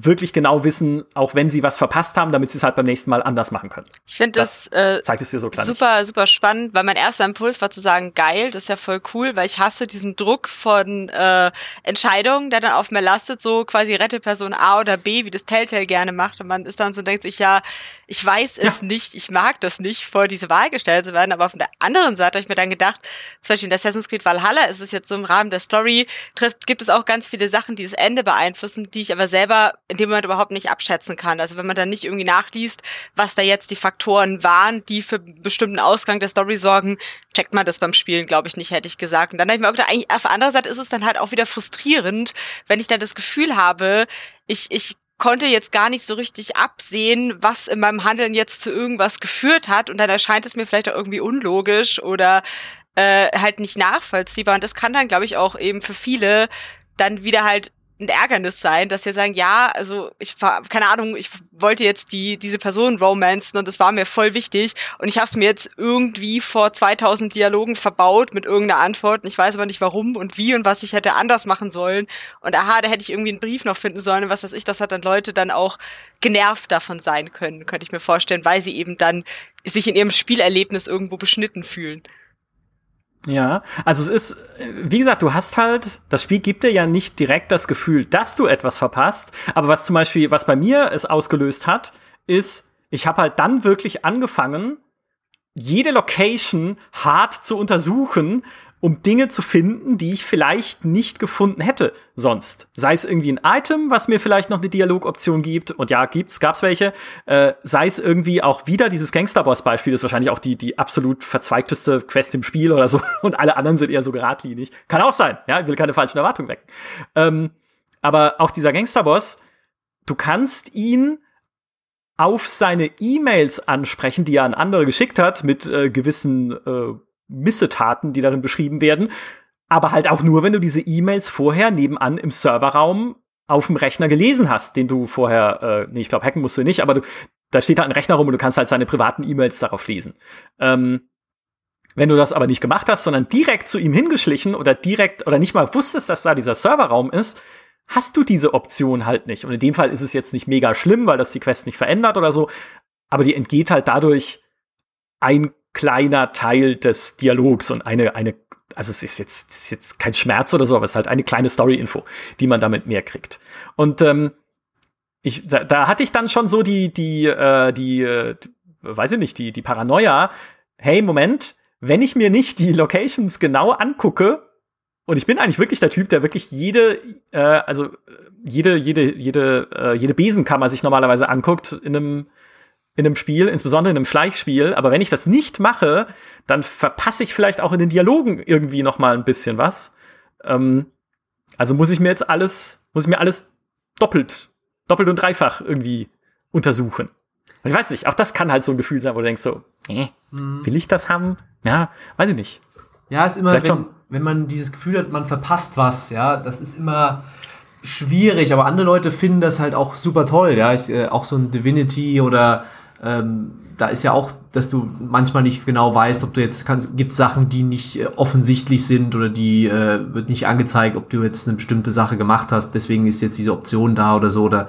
Speaker 1: wirklich genau wissen, auch wenn sie was verpasst haben, damit sie es halt beim nächsten Mal anders machen können.
Speaker 2: Ich finde das, das
Speaker 1: äh, zeigt es dir so klar
Speaker 2: super, super spannend, weil mein erster Impuls war zu sagen, geil, das ist ja voll cool, weil ich hasse diesen Druck von äh, Entscheidungen, der dann auf mir lastet, so quasi rette Person A oder B, wie das Telltale gerne macht. Und man ist dann so denkt sich, ja, ich weiß es ja. nicht, ich mag das nicht, vor diese Wahl gestellt zu werden. Aber auf der anderen Seite habe ich mir dann gedacht, zum Beispiel in Assassin's Creed Valhalla ist es jetzt so im Rahmen der Story, trifft, gibt es auch ganz viele Sachen, die das Ende beeinflussen, die ich aber selber in dem Moment überhaupt nicht abschätzen kann. Also wenn man dann nicht irgendwie nachliest, was da jetzt die Faktoren waren, die für bestimmten Ausgang der Story sorgen, checkt man das beim Spielen, glaube ich, nicht, hätte ich gesagt. Und dann habe ich mir gedacht, eigentlich, auf der anderen Seite ist es dann halt auch wieder frustrierend, wenn ich dann das Gefühl habe, ich, ich konnte jetzt gar nicht so richtig absehen, was in meinem Handeln jetzt zu irgendwas geführt hat. Und dann erscheint es mir vielleicht auch irgendwie unlogisch oder äh, halt nicht nachvollziehbar. Und das kann dann, glaube ich, auch eben für viele dann wieder halt ein Ärgernis sein, dass sie sagen, ja, also ich war, keine Ahnung, ich wollte jetzt die diese Person romanzen und das war mir voll wichtig und ich habe es mir jetzt irgendwie vor 2000 Dialogen verbaut mit irgendeiner Antwort und ich weiß aber nicht warum und wie und was ich hätte anders machen sollen und aha, da hätte ich irgendwie einen Brief noch finden sollen und was weiß ich, das hat dann Leute dann auch genervt davon sein können, könnte ich mir vorstellen, weil sie eben dann sich in ihrem Spielerlebnis irgendwo beschnitten fühlen.
Speaker 1: Ja, also es ist, wie gesagt, du hast halt, das Spiel gibt dir ja nicht direkt das Gefühl, dass du etwas verpasst, aber was zum Beispiel, was bei mir es ausgelöst hat, ist, ich habe halt dann wirklich angefangen, jede Location hart zu untersuchen, um Dinge zu finden, die ich vielleicht nicht gefunden hätte sonst. Sei es irgendwie ein Item, was mir vielleicht noch eine Dialogoption gibt, und ja, gibt's, gab's welche, äh, sei es irgendwie auch wieder dieses Gangsterboss-Beispiel, ist wahrscheinlich auch die, die absolut verzweigteste Quest im Spiel oder so, [laughs] und alle anderen sind eher so geradlinig. Kann auch sein, ja, ich will keine falschen Erwartungen wecken. Ähm, aber auch dieser Gangsterboss, du kannst ihn auf seine E-Mails ansprechen, die er an andere geschickt hat, mit äh, gewissen äh, Missetaten, die darin beschrieben werden. Aber halt auch nur, wenn du diese E-Mails vorher nebenan im Serverraum auf dem Rechner gelesen hast, den du vorher, äh, nee, ich glaube, hacken musst du nicht, aber du, da steht da ein Rechner rum und du kannst halt seine privaten E-Mails darauf lesen. Ähm, wenn du das aber nicht gemacht hast, sondern direkt zu ihm hingeschlichen oder direkt oder nicht mal wusstest, dass da dieser Serverraum ist, hast du diese Option halt nicht. Und in dem Fall ist es jetzt nicht mega schlimm, weil das die Quest nicht verändert oder so, aber die entgeht halt dadurch ein kleiner Teil des Dialogs und eine, eine, also es ist jetzt, ist jetzt kein Schmerz oder so, aber es ist halt eine kleine Story-Info, die man damit mehr kriegt. Und ähm, ich, da, da hatte ich dann schon so die, die, äh, die, äh, weiß ich nicht, die, die Paranoia, hey, Moment, wenn ich mir nicht die Locations genau angucke, und ich bin eigentlich wirklich der Typ, der wirklich jede, äh, also jede, jede, jede, äh, jede Besenkammer sich normalerweise anguckt in einem in einem Spiel, insbesondere in einem Schleichspiel. Aber wenn ich das nicht mache, dann verpasse ich vielleicht auch in den Dialogen irgendwie noch mal ein bisschen was. Ähm, also muss ich mir jetzt alles, muss ich mir alles doppelt, doppelt und dreifach irgendwie untersuchen. Und ich weiß nicht, auch das kann halt so ein Gefühl sein, wo du denkst so, äh, will ich das haben? Ja, weiß ich nicht.
Speaker 3: Ja, ist immer, wenn, wenn man dieses Gefühl hat, man verpasst was, ja, das ist immer schwierig, aber andere Leute finden das halt auch super toll, ja, ich, äh, auch so ein Divinity oder ähm, da ist ja auch, dass du manchmal nicht genau weißt, ob du jetzt kannst, gibt Sachen, die nicht äh, offensichtlich sind oder die äh, wird nicht angezeigt, ob du jetzt eine bestimmte Sache gemacht hast, deswegen ist jetzt diese Option da oder so oder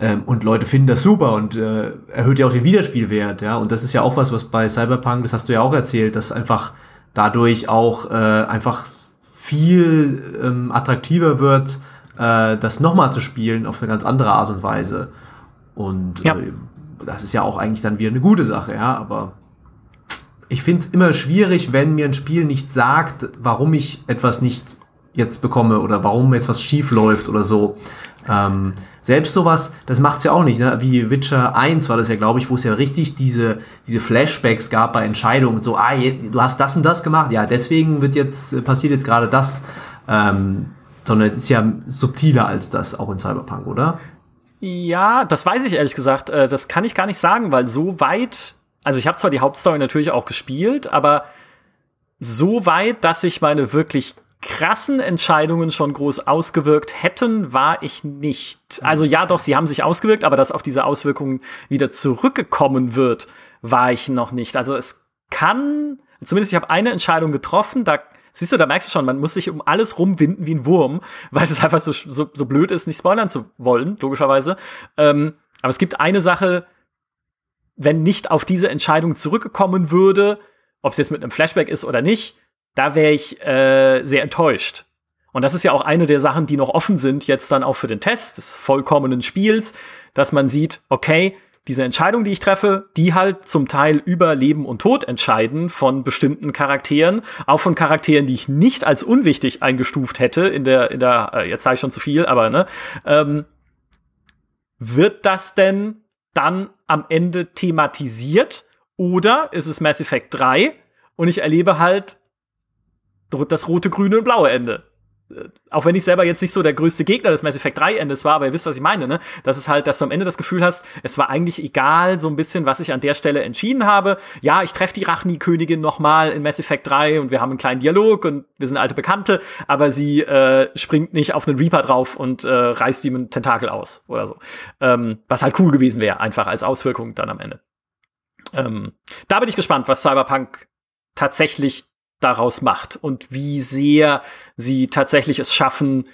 Speaker 3: ähm, und Leute finden das super und äh, erhöht ja auch den Wiederspielwert, ja. Und das ist ja auch was, was bei Cyberpunk, das hast du ja auch erzählt, dass einfach dadurch auch äh, einfach viel ähm, attraktiver wird, äh, das nochmal zu spielen auf eine ganz andere Art und Weise. Und
Speaker 1: Ja.
Speaker 3: äh, das ist ja auch eigentlich dann wieder eine gute Sache, ja. Aber ich finde es immer schwierig, wenn mir ein Spiel nicht sagt, warum ich etwas nicht jetzt bekomme oder warum jetzt was schief läuft oder so. Ähm, selbst sowas, das macht's ja auch nicht, ne? Wie Witcher 1 war das ja, glaube ich, wo es ja richtig diese, diese Flashbacks gab bei Entscheidungen. So, ah, du hast das und das gemacht, ja, deswegen wird jetzt, passiert jetzt gerade das. Ähm, sondern es ist ja subtiler als das, auch in Cyberpunk, oder?
Speaker 1: Ja, das weiß ich ehrlich gesagt. Äh, das kann ich gar nicht sagen, weil so weit, also ich habe zwar die Hauptstory natürlich auch gespielt, aber so weit, dass sich meine wirklich krassen Entscheidungen schon groß ausgewirkt hätten, war ich nicht. Also ja, doch, sie haben sich ausgewirkt, aber dass auf diese Auswirkungen wieder zurückgekommen wird, war ich noch nicht. Also es kann, zumindest ich habe eine Entscheidung getroffen, da siehst du, da merkst du schon, man muss sich um alles rumwinden wie ein Wurm, weil es einfach so, so, so blöd ist, nicht spoilern zu wollen, logischerweise. Ähm, aber es gibt eine Sache, wenn nicht auf diese Entscheidung zurückgekommen würde, ob es jetzt mit einem Flashback ist oder nicht, da wäre ich äh, sehr enttäuscht. Und das ist ja auch eine der Sachen, die noch offen sind, jetzt dann auch für den Test des vollkommenen Spiels, dass man sieht, okay, diese Entscheidung, die ich treffe, die halt zum Teil über Leben und Tod entscheiden von bestimmten Charakteren, auch von Charakteren, die ich nicht als unwichtig eingestuft hätte in der, in der, äh, jetzt sage ich schon zu viel, aber ne, ähm, wird das denn dann am Ende thematisiert oder ist es Mass Effect 3 und ich erlebe halt das rote, grüne und blaue Ende? Äh, Auch wenn ich selber jetzt nicht so der größte Gegner des Mass Effect 3 Endes war, aber ihr wisst, was ich meine, ne? Das ist halt, dass du am Ende das Gefühl hast, es war eigentlich egal, so ein bisschen, was ich an der Stelle entschieden habe. Ja, ich treffe die Rachni-Königin noch mal in Mass Effect 3 und wir haben einen kleinen Dialog und wir sind alte Bekannte, aber sie äh, springt nicht auf einen Reaper drauf und äh, reißt ihm einen Tentakel aus oder so. Ähm, was halt cool gewesen wäre, einfach als Auswirkung dann am Ende. Ähm, da bin ich gespannt, was Cyberpunk tatsächlich daraus macht und wie sehr sie tatsächlich es schaffen,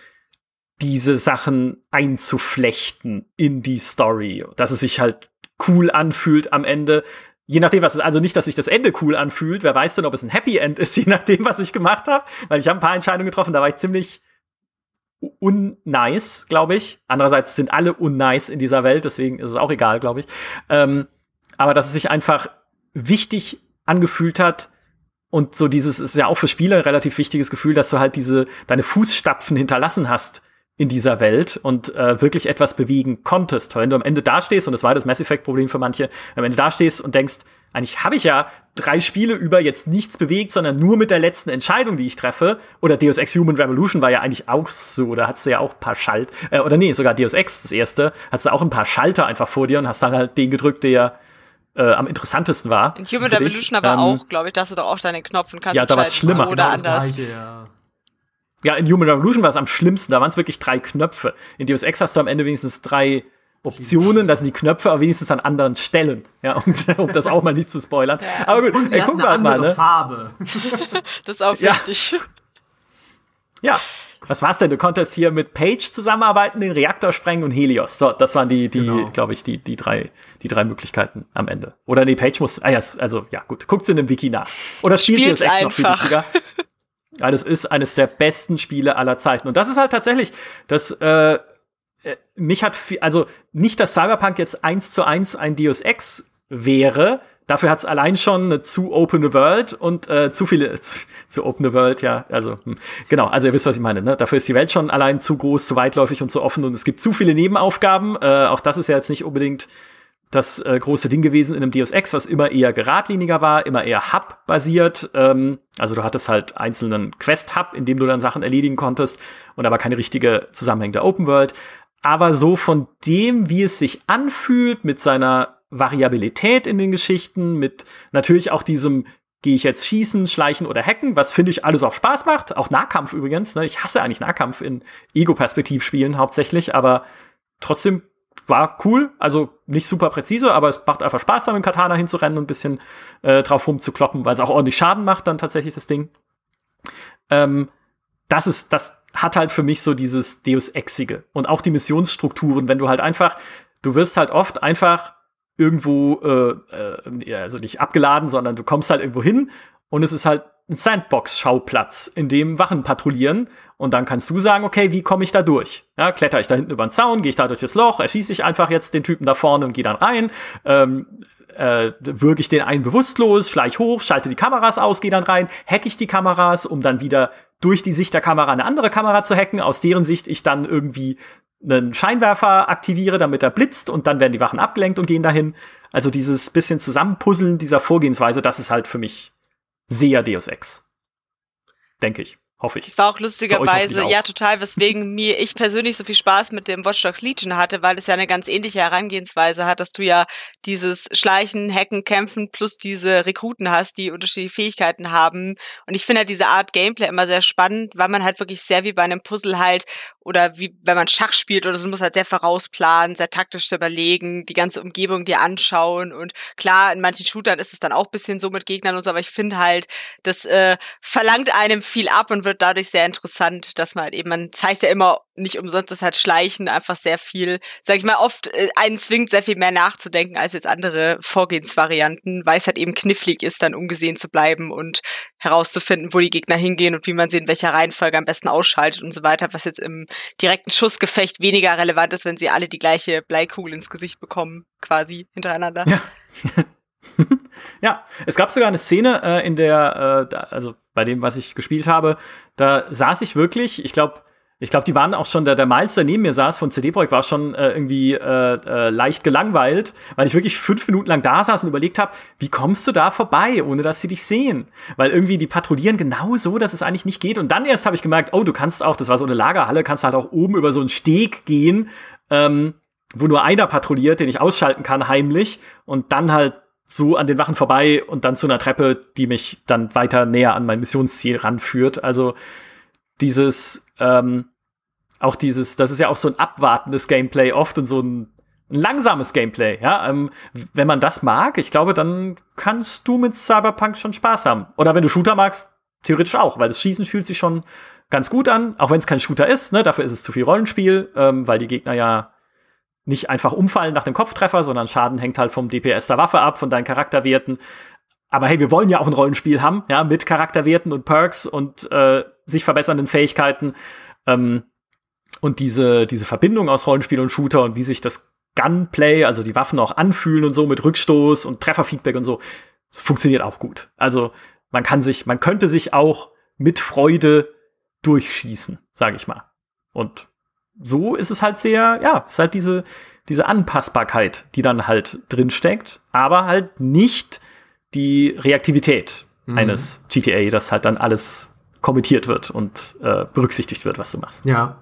Speaker 1: diese Sachen einzuflechten in die Story, dass es sich halt cool anfühlt am Ende. Je nachdem, was es, also nicht, dass sich das Ende cool anfühlt. Wer weiß denn, ob es ein Happy End ist, [laughs] je nachdem, was ich gemacht habe. Weil ich habe ein paar Entscheidungen getroffen, da war ich ziemlich unnice, glaube ich. Andererseits sind alle unnice in dieser Welt, deswegen ist es auch egal, glaube ich. Ähm, aber dass es sich einfach wichtig angefühlt hat, und so dieses ist ja auch für Spieler ein relativ wichtiges Gefühl, dass du halt diese deine Fußstapfen hinterlassen hast in dieser Welt und äh, wirklich etwas bewegen konntest. Weil wenn du am Ende dastehst, und das war das Mass Effect-Problem für manche, wenn du am Ende dastehst und denkst, eigentlich habe ich ja drei Spiele über jetzt nichts bewegt, sondern nur mit der letzten Entscheidung, die ich treffe. Oder Deus Ex Human Revolution war ja eigentlich auch so, da hattest du ja auch ein paar Schalt, äh, oder nee, sogar Deus Ex, das erste, hast du auch ein paar Schalter einfach vor dir und hast dann halt den gedrückt, der äh, am interessantesten war.
Speaker 2: In Human. Revolution aber
Speaker 1: Ähm,
Speaker 2: auch, glaube ich, da hast du doch auch deinen Knopf und kannst
Speaker 1: Ja, da war's
Speaker 2: entscheiden,
Speaker 1: schlimmer.
Speaker 2: so oder
Speaker 3: Genau
Speaker 2: anders.
Speaker 3: Gleiche, ja.
Speaker 1: Ja, in Human Revolution war es am schlimmsten. Da waren es wirklich drei Knöpfe. In Deus Ex hast du am Ende wenigstens drei Optionen. Das sind die Knöpfe, aber wenigstens an anderen Stellen. Ja, um, [laughs] um das auch mal nicht zu spoilern. Aber gut,
Speaker 3: Und sie
Speaker 1: ey, gucken
Speaker 3: eine
Speaker 1: wir halt mal, ne?
Speaker 3: Farbe. [laughs]
Speaker 2: Das ist auch
Speaker 1: Ja.
Speaker 2: wichtig. [laughs]
Speaker 1: Ja. Was war's denn? Du konntest hier mit Page zusammenarbeiten, den Reaktor sprengen und Helios. So, das waren die, die,
Speaker 3: Genau.
Speaker 1: glaube ich, die, die drei, die drei Möglichkeiten am Ende. Oder nee, Page muss, ah ja, also, ja, gut, guckt's in dem Wiki nach. Oder spielt
Speaker 2: Spielt's
Speaker 1: Deus Ex noch viel
Speaker 2: einfach.
Speaker 1: Ja, das ist eines der besten Spiele aller Zeiten. Und das ist halt tatsächlich, das, äh, äh, mich hat viel, also nicht, dass Cyberpunk jetzt eins zu eins ein Deus Ex wäre. Dafür hat's allein schon eine zu open World und äh, zu viele [laughs] zu, zu open World, ja, also hm. genau, also ihr wisst, was ich meine. Ne? Dafür ist die Welt schon allein zu groß, zu weitläufig und zu offen und es gibt zu viele Nebenaufgaben. Äh, auch das ist ja jetzt nicht unbedingt das äh, große Ding gewesen in einem Deus Ex, was immer eher geradliniger war, immer eher Hub-basiert. Ähm, also du hattest halt einzelnen Quest-Hub, in dem du dann Sachen erledigen konntest und aber keine richtige zusammenhängende Open World. Aber so von dem, wie es sich anfühlt, mit seiner Variabilität in den Geschichten, mit natürlich auch diesem gehe ich jetzt schießen, schleichen oder hacken, was finde ich alles auch Spaß macht. Auch Nahkampf übrigens. Ne? Ich hasse eigentlich Nahkampf in Ego-Perspektiv-Spielen hauptsächlich, aber trotzdem war cool, also nicht super präzise, aber es macht einfach Spaß, da mit dem Katana hinzurennen und ein bisschen äh, drauf rumzukloppen, weil es auch ordentlich Schaden macht, dann tatsächlich das Ding. Ähm, das ist, das hat halt für mich so dieses Deus Exige und auch die Missionsstrukturen, wenn du halt einfach, du wirst halt oft einfach irgendwo, äh, äh, also nicht abgeladen, sondern du kommst halt irgendwo hin und es ist halt ein Sandbox-Schauplatz, in dem Wachen patrouillieren. Und dann kannst du sagen, okay, wie komme ich da durch? Ja, kletter ich da hinten über den Zaun, gehe ich da durch das Loch, erschieße ich einfach jetzt den Typen da vorne und gehe dann rein. Ähm, äh, wirke ich den einen bewusstlos, schleich hoch, schalte die Kameras aus, gehe dann rein, hack ich die Kameras, um dann wieder durch die Sicht der Kamera eine andere Kamera zu hacken, aus deren Sicht ich dann irgendwie einen Scheinwerfer aktiviere, damit er blitzt und dann werden die Wachen abgelenkt und gehen dahin. Also dieses bisschen Zusammenpuzzeln dieser Vorgehensweise, das ist halt für mich sehr Deus Ex. Denke ich. Hoffe ich.
Speaker 2: Es war auch lustigerweise, ja total, weswegen [laughs] mir ich persönlich so viel Spaß mit dem Watch Dogs Legion hatte, weil es ja eine ganz ähnliche Herangehensweise hat, dass du ja dieses Schleichen, Hacken, Kämpfen plus diese Rekruten hast, die unterschiedliche Fähigkeiten haben. Und ich finde halt diese Art Gameplay immer sehr spannend, weil man halt wirklich sehr wie bei einem Puzzle halt oder wie wenn man Schach spielt oder so, muss halt sehr vorausplanen, sehr taktisch überlegen, die ganze Umgebung dir anschauen und klar, in manchen Shootern ist es dann auch bisschen so mit Gegnern und so, aber ich finde halt, das äh, verlangt einem viel ab und wird dadurch sehr interessant, dass man halt eben, man zeigt ja immer nicht umsonst ist halt Schleichen einfach sehr viel, sag ich mal, oft äh, einen zwingt, sehr viel mehr nachzudenken als jetzt andere Vorgehensvarianten, weil es halt eben knifflig ist, dann ungesehen zu bleiben und herauszufinden, wo die Gegner hingehen und wie man sie in welcher Reihenfolge am besten ausschaltet und so weiter, was jetzt im direkten Schussgefecht weniger relevant ist, wenn sie alle die gleiche Bleikugel ins Gesicht bekommen, quasi hintereinander.
Speaker 1: Ja. [laughs] ja, es gab sogar eine Szene, äh, in der, äh, da, also bei dem, was ich gespielt habe, da saß ich wirklich, ich glaube, ich glaube, die waren auch schon, der, der Miles, der neben mir saß von CD-Projekt, war schon äh, irgendwie äh, äh, leicht gelangweilt, weil ich wirklich fünf Minuten lang da saß und überlegt habe, wie kommst du da vorbei, ohne dass sie dich sehen? Weil irgendwie die patrouillieren genau so, dass es eigentlich nicht geht. Und dann erst habe ich gemerkt, oh, du kannst auch, das war so eine Lagerhalle, kannst halt auch oben über so einen Steg gehen, ähm, wo nur einer patrouilliert, den ich ausschalten kann, heimlich, und dann halt so an den Wachen vorbei und dann zu einer Treppe, die mich dann weiter näher an mein Missionsziel ranführt. Also dieses, ähm, auch dieses, das ist ja auch so ein abwartendes Gameplay oft und so ein, ein langsames Gameplay, ja. Ähm, wenn man das mag, ich glaube, dann kannst du mit Cyberpunk schon Spaß haben. Oder wenn du Shooter magst, theoretisch auch, weil das Schießen fühlt sich schon ganz gut an, auch wenn es kein Shooter ist, ne, dafür ist es zu viel Rollenspiel, ähm, weil die Gegner ja nicht einfach umfallen nach dem Kopftreffer, sondern Schaden hängt halt vom DPS der Waffe ab, von deinen Charakterwerten. Aber hey, wir wollen ja auch ein Rollenspiel haben, ja, mit Charakterwerten und Perks und äh, sich verbessernden Fähigkeiten. Ähm, und diese, diese Verbindung aus Rollenspiel und Shooter und wie sich das Gunplay, also die Waffen auch anfühlen und so mit Rückstoß und Trefferfeedback und so, funktioniert auch gut. Also man kann sich, man könnte sich auch mit Freude durchschießen, sage ich mal. Und so ist es halt sehr, ja, es ist halt diese, diese Anpassbarkeit, die dann halt drinsteckt, aber halt nicht die Reaktivität mhm. eines GTA, dass halt dann alles kommentiert wird und äh, berücksichtigt wird, was du machst.
Speaker 3: Ja.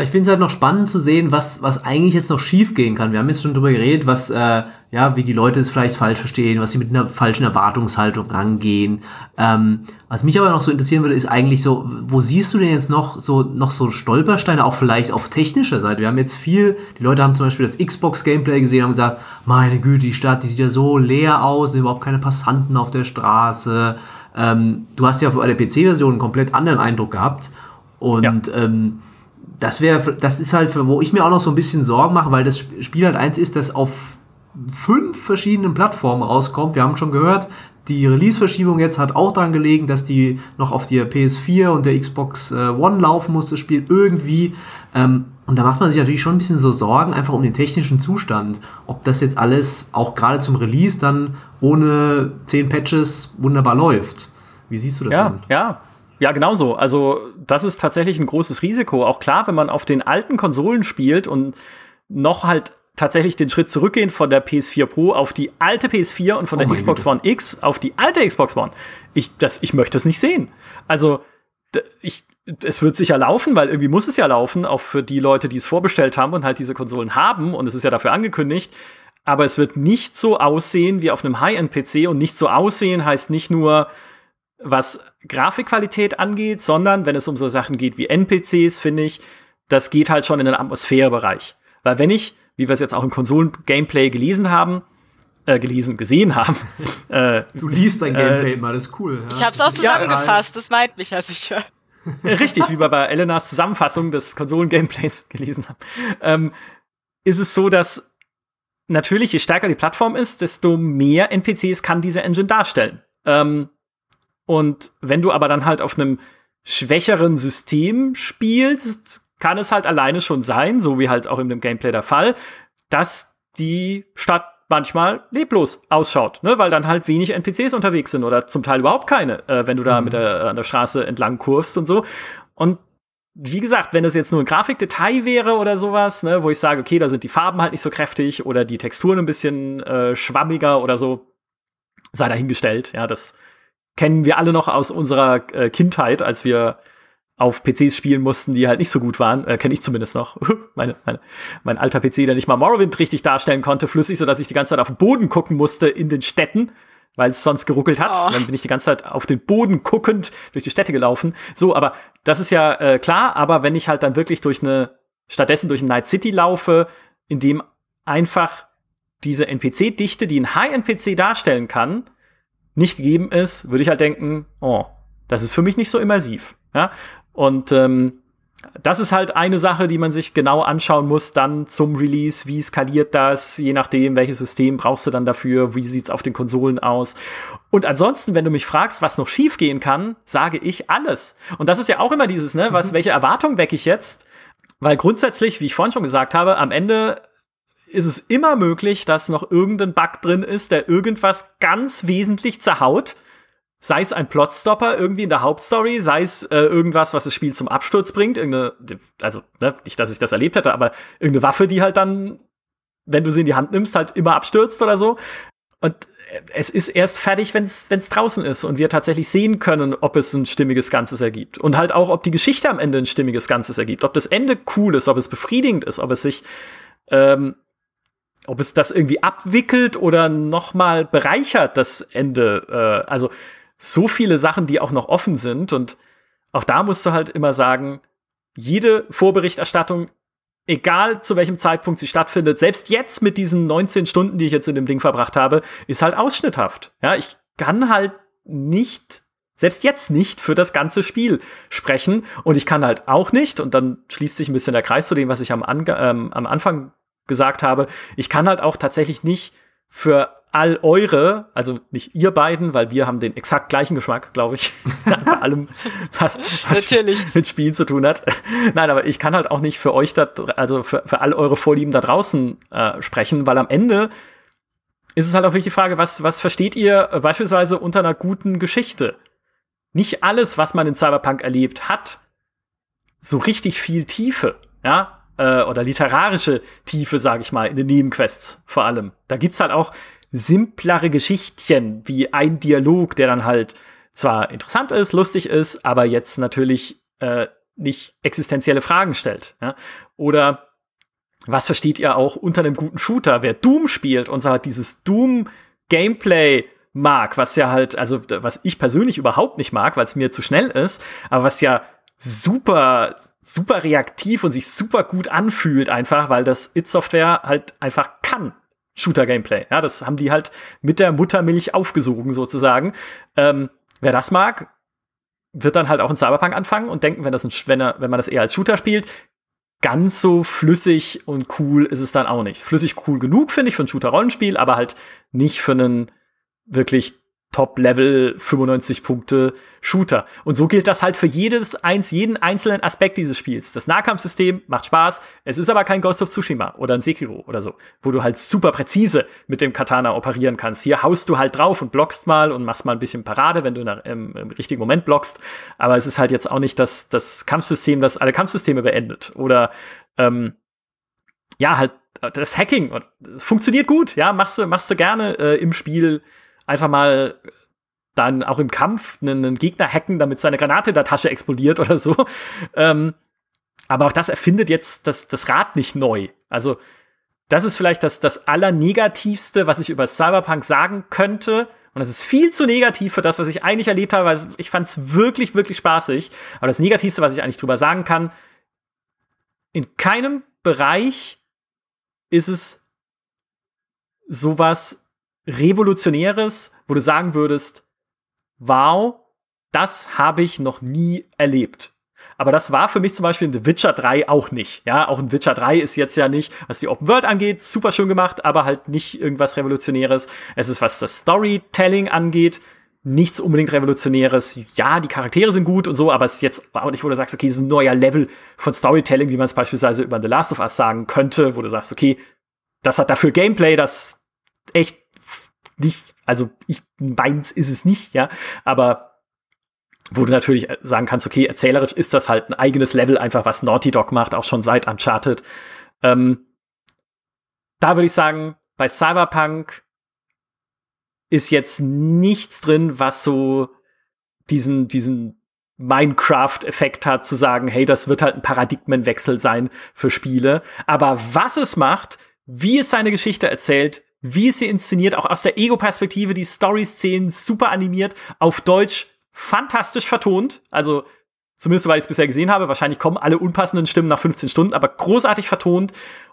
Speaker 3: Ich finde es halt noch spannend zu sehen, was, was eigentlich jetzt noch schief gehen kann. Wir haben jetzt schon drüber geredet, was, äh, ja, wie die Leute es vielleicht falsch verstehen, was sie mit einer falschen Erwartungshaltung rangehen. Ähm, was mich aber noch so interessieren würde, ist eigentlich so, wo siehst du denn jetzt noch so, noch so Stolpersteine, auch vielleicht auf technischer Seite? Wir haben jetzt viel, die Leute haben zum Beispiel das Xbox-Gameplay gesehen und gesagt, meine Güte, die Stadt, die sieht ja so leer aus, sind überhaupt keine Passanten auf der Straße. Ähm, du hast ja bei der PC-Version einen komplett anderen Eindruck gehabt. Und ja. ähm, das wäre, das ist halt, wo ich mir auch noch so ein bisschen Sorgen mache, weil das Spiel halt eins ist, das auf fünf verschiedenen Plattformen rauskommt. Wir haben schon gehört, die Release-Verschiebung jetzt hat auch daran gelegen, dass die noch auf der PS4 und der Xbox äh, One laufen muss, das Spiel irgendwie. Ähm, und da macht man sich natürlich schon ein bisschen so Sorgen, einfach um den technischen Zustand. Ob das jetzt alles auch gerade zum Release dann ohne zehn Patches wunderbar läuft. Wie siehst du das
Speaker 1: ja, denn? Ja, ja, genau so. Also, das ist tatsächlich ein großes Risiko. Auch klar, wenn man auf den alten Konsolen spielt und noch halt tatsächlich den Schritt zurückgehen von der PS4 Pro auf die alte PS4 und von
Speaker 3: Oh
Speaker 1: der Xbox
Speaker 3: Güte.
Speaker 1: One X auf die alte Xbox One. Ich, das, ich möchte es nicht sehen. Also, ich, es wird sicher laufen, weil irgendwie muss es ja laufen, auch für die Leute, die es vorbestellt haben und halt diese Konsolen haben. Und es ist ja dafür angekündigt. Aber es wird nicht so aussehen wie auf einem High-End-PC. Und nicht so aussehen heißt nicht nur, was Grafikqualität angeht, sondern wenn es um so Sachen geht wie NPCs, finde ich, das geht halt schon in den Atmosphärebereich. Weil wenn ich, wie wir es jetzt auch im Konsolen-Gameplay gelesen haben, äh, gelesen, gesehen haben, [laughs] äh,
Speaker 3: Du liest dein
Speaker 1: Äh,
Speaker 3: Gameplay immer, das ist cool. Ja.
Speaker 2: Ich habe es auch
Speaker 3: Ja,
Speaker 2: zusammengefasst, das meint mich ja sicher. [laughs]
Speaker 1: richtig, wie wir bei Elenas Zusammenfassung des Konsolen-Gameplays [laughs] gelesen haben, ähm, ist es so, dass natürlich, je stärker die Plattform ist, desto mehr NPCs kann diese Engine darstellen. Ähm, und wenn du aber dann halt auf einem schwächeren System spielst, kann es halt alleine schon sein, so wie halt auch in dem Gameplay der Fall, dass die Stadt manchmal leblos ausschaut, ne? weil dann halt wenig NPCs unterwegs sind oder zum Teil überhaupt keine, äh, wenn du da mit der, an der Straße entlang kurvst und so. Und wie gesagt, wenn das jetzt nur ein Grafikdetail wäre oder sowas, ne, wo ich sage, okay, da sind die Farben halt nicht so kräftig oder die Texturen ein bisschen äh, schwammiger oder so, sei dahingestellt. Ja, das kennen wir alle noch aus unserer äh, Kindheit, als wir auf PCs spielen mussten, die halt nicht so gut waren. Äh, Kenne ich zumindest noch. [laughs] meine, meine, mein alter PC, der nicht mal Morrowind richtig darstellen konnte, flüssig, sodass ich die ganze Zeit auf den Boden gucken musste in den Städten, weil es sonst geruckelt hat.
Speaker 2: Oh.
Speaker 1: Dann bin ich die ganze Zeit auf den Boden guckend durch die Städte gelaufen. So, aber das ist ja äh, klar, aber wenn ich halt dann wirklich durch eine, stattdessen durch ein Night City laufe, in dem einfach diese NPC-Dichte, die ein High-NPC darstellen kann, nicht gegeben ist, würde ich halt denken, oh, das ist für mich nicht so immersiv. Ja? Und ähm, das ist halt eine Sache, die man sich genau anschauen muss, dann zum Release. Wie skaliert das? Je nachdem, welches System brauchst du dann dafür? Wie sieht's auf den Konsolen aus? Und ansonsten, wenn du mich fragst, was noch schief gehen kann, sage ich alles. Und das ist ja auch immer dieses, ne, was, welche Erwartung wecke ich jetzt? Weil grundsätzlich, wie ich vorhin schon gesagt habe, am Ende ist es immer möglich, dass noch irgendein Bug drin ist, der irgendwas ganz wesentlich zerhaut. Sei es ein Plotstopper irgendwie in der Hauptstory, sei es äh, irgendwas, was das Spiel zum Absturz bringt, irgendeine, also ne, nicht, dass ich das erlebt hätte, aber irgendeine Waffe, die halt dann, wenn du sie in die Hand nimmst, halt immer abstürzt oder so. Und äh, es ist erst fertig, wenn es draußen ist und wir tatsächlich sehen können, ob es ein stimmiges Ganzes ergibt. Und halt auch, ob die Geschichte am Ende ein stimmiges Ganzes ergibt. Ob das Ende cool ist, ob es befriedigend ist, ob es sich ähm, ob es das irgendwie abwickelt oder noch mal bereichert, das Ende. Äh, also so viele Sachen, die auch noch offen sind. Und auch da musst du halt immer sagen, jede Vorberichterstattung, egal zu welchem Zeitpunkt sie stattfindet, selbst jetzt mit diesen 19 Stunden, die ich jetzt in dem Ding verbracht habe, ist halt ausschnitthaft. Ja, ich kann halt nicht selbst jetzt nicht für das ganze Spiel sprechen. Und ich kann halt auch nicht, und dann schließt sich ein bisschen der Kreis zu dem, was ich am, Ange ähm, am Anfang gesagt habe, ich kann halt auch tatsächlich nicht für all eure, also nicht ihr beiden, weil wir haben den exakt gleichen Geschmack, glaube ich, [laughs] bei [laughs] allem, was, was
Speaker 2: Natürlich.
Speaker 1: mit Spielen zu tun hat. Nein, aber ich kann halt auch nicht für euch, da, also für, für all eure Vorlieben da draußen äh, sprechen, weil am Ende ist es halt auch wirklich die Frage, was, was versteht ihr äh, beispielsweise unter einer guten Geschichte? Nicht alles, was man in Cyberpunk erlebt, hat so richtig viel Tiefe, ja, äh, oder literarische Tiefe, sage ich mal, in den Nebenquests vor allem. Da gibt's halt auch simplere Geschichtchen, wie ein Dialog, der dann halt zwar interessant ist, lustig ist, aber jetzt natürlich äh, nicht existenzielle Fragen stellt. Ja? Oder was versteht ihr auch unter einem guten Shooter? Wer Doom spielt und so halt dieses Doom-Gameplay mag, was ja halt, also was ich persönlich überhaupt nicht mag, weil es mir zu schnell ist, aber was ja super, super reaktiv und sich super gut anfühlt einfach, weil das It-Software halt einfach kann. Shooter-Gameplay. Ja, das haben die halt mit der Muttermilch aufgesogen sozusagen. Ähm, wer das mag, wird dann halt auch in Cyberpunk anfangen und denken, wenn, das ein, wenn, er, wenn man das eher als Shooter spielt, ganz so flüssig und cool ist es dann auch nicht. Flüssig cool genug, finde ich, für ein Shooter-Rollenspiel, aber halt nicht für einen wirklich Top-Level 95 Punkte Shooter. Und so gilt das halt für jedes eins, jeden einzelnen Aspekt dieses Spiels. Das Nahkampfsystem macht Spaß. Es ist aber kein Ghost of Tsushima oder ein Sekiro oder so, wo du halt super präzise mit dem Katana operieren kannst. Hier haust du halt drauf und blockst mal und machst mal ein bisschen Parade, wenn du nach, im, im richtigen Moment blockst. Aber es ist halt jetzt auch nicht das, das Kampfsystem, das alle Kampfsysteme beendet. Oder ähm, ja, halt das Hacking funktioniert gut, ja, machst du, machst du gerne äh, im Spiel einfach mal dann auch im Kampf einen, Gegner hacken, damit seine Granate in der Tasche explodiert oder so. Ähm, aber auch das erfindet jetzt das, das Rad nicht neu. Also, das ist vielleicht das, das Allernegativste, was ich über Cyberpunk sagen könnte. Und das ist viel zu negativ für das, was ich eigentlich erlebt habe. Also ich fand es wirklich, wirklich spaßig. Aber das Negativste, was ich eigentlich drüber sagen kann, in keinem Bereich ist es sowas Revolutionäres, wo du sagen würdest, wow, das habe ich noch nie erlebt. Aber das war für mich zum Beispiel in The Witcher 3 auch nicht. Ja, auch in Witcher 3 ist jetzt ja nicht, was die Open World angeht, super schön gemacht, aber halt nicht irgendwas Revolutionäres. Es ist, was das Storytelling angeht, nichts unbedingt Revolutionäres. Ja, die Charaktere sind gut und so, aber es ist jetzt auch nicht, wo du sagst, okay, das ist ein neuer Level von Storytelling, wie man es beispielsweise über The Last of Us sagen könnte, wo du sagst, okay, das hat dafür Gameplay, das echt nicht, also ich meins ist es nicht, ja, aber wo du natürlich sagen kannst, okay, erzählerisch ist das halt ein eigenes Level, einfach was Naughty Dog macht, auch schon seit Uncharted. Ähm, da würde ich sagen, bei Cyberpunk ist jetzt nichts drin, was so diesen, diesen Minecraft-Effekt hat, zu sagen, hey, das wird halt ein Paradigmenwechsel sein für Spiele. Aber was es macht, wie es seine Geschichte erzählt, wie es sie inszeniert, auch aus der Ego-Perspektive, die Story-Szenen super animiert, auf Deutsch fantastisch vertont. Also zumindest weil ich es bisher gesehen habe. Wahrscheinlich kommen alle unpassenden Stimmen nach 15 Stunden, aber großartig vertont.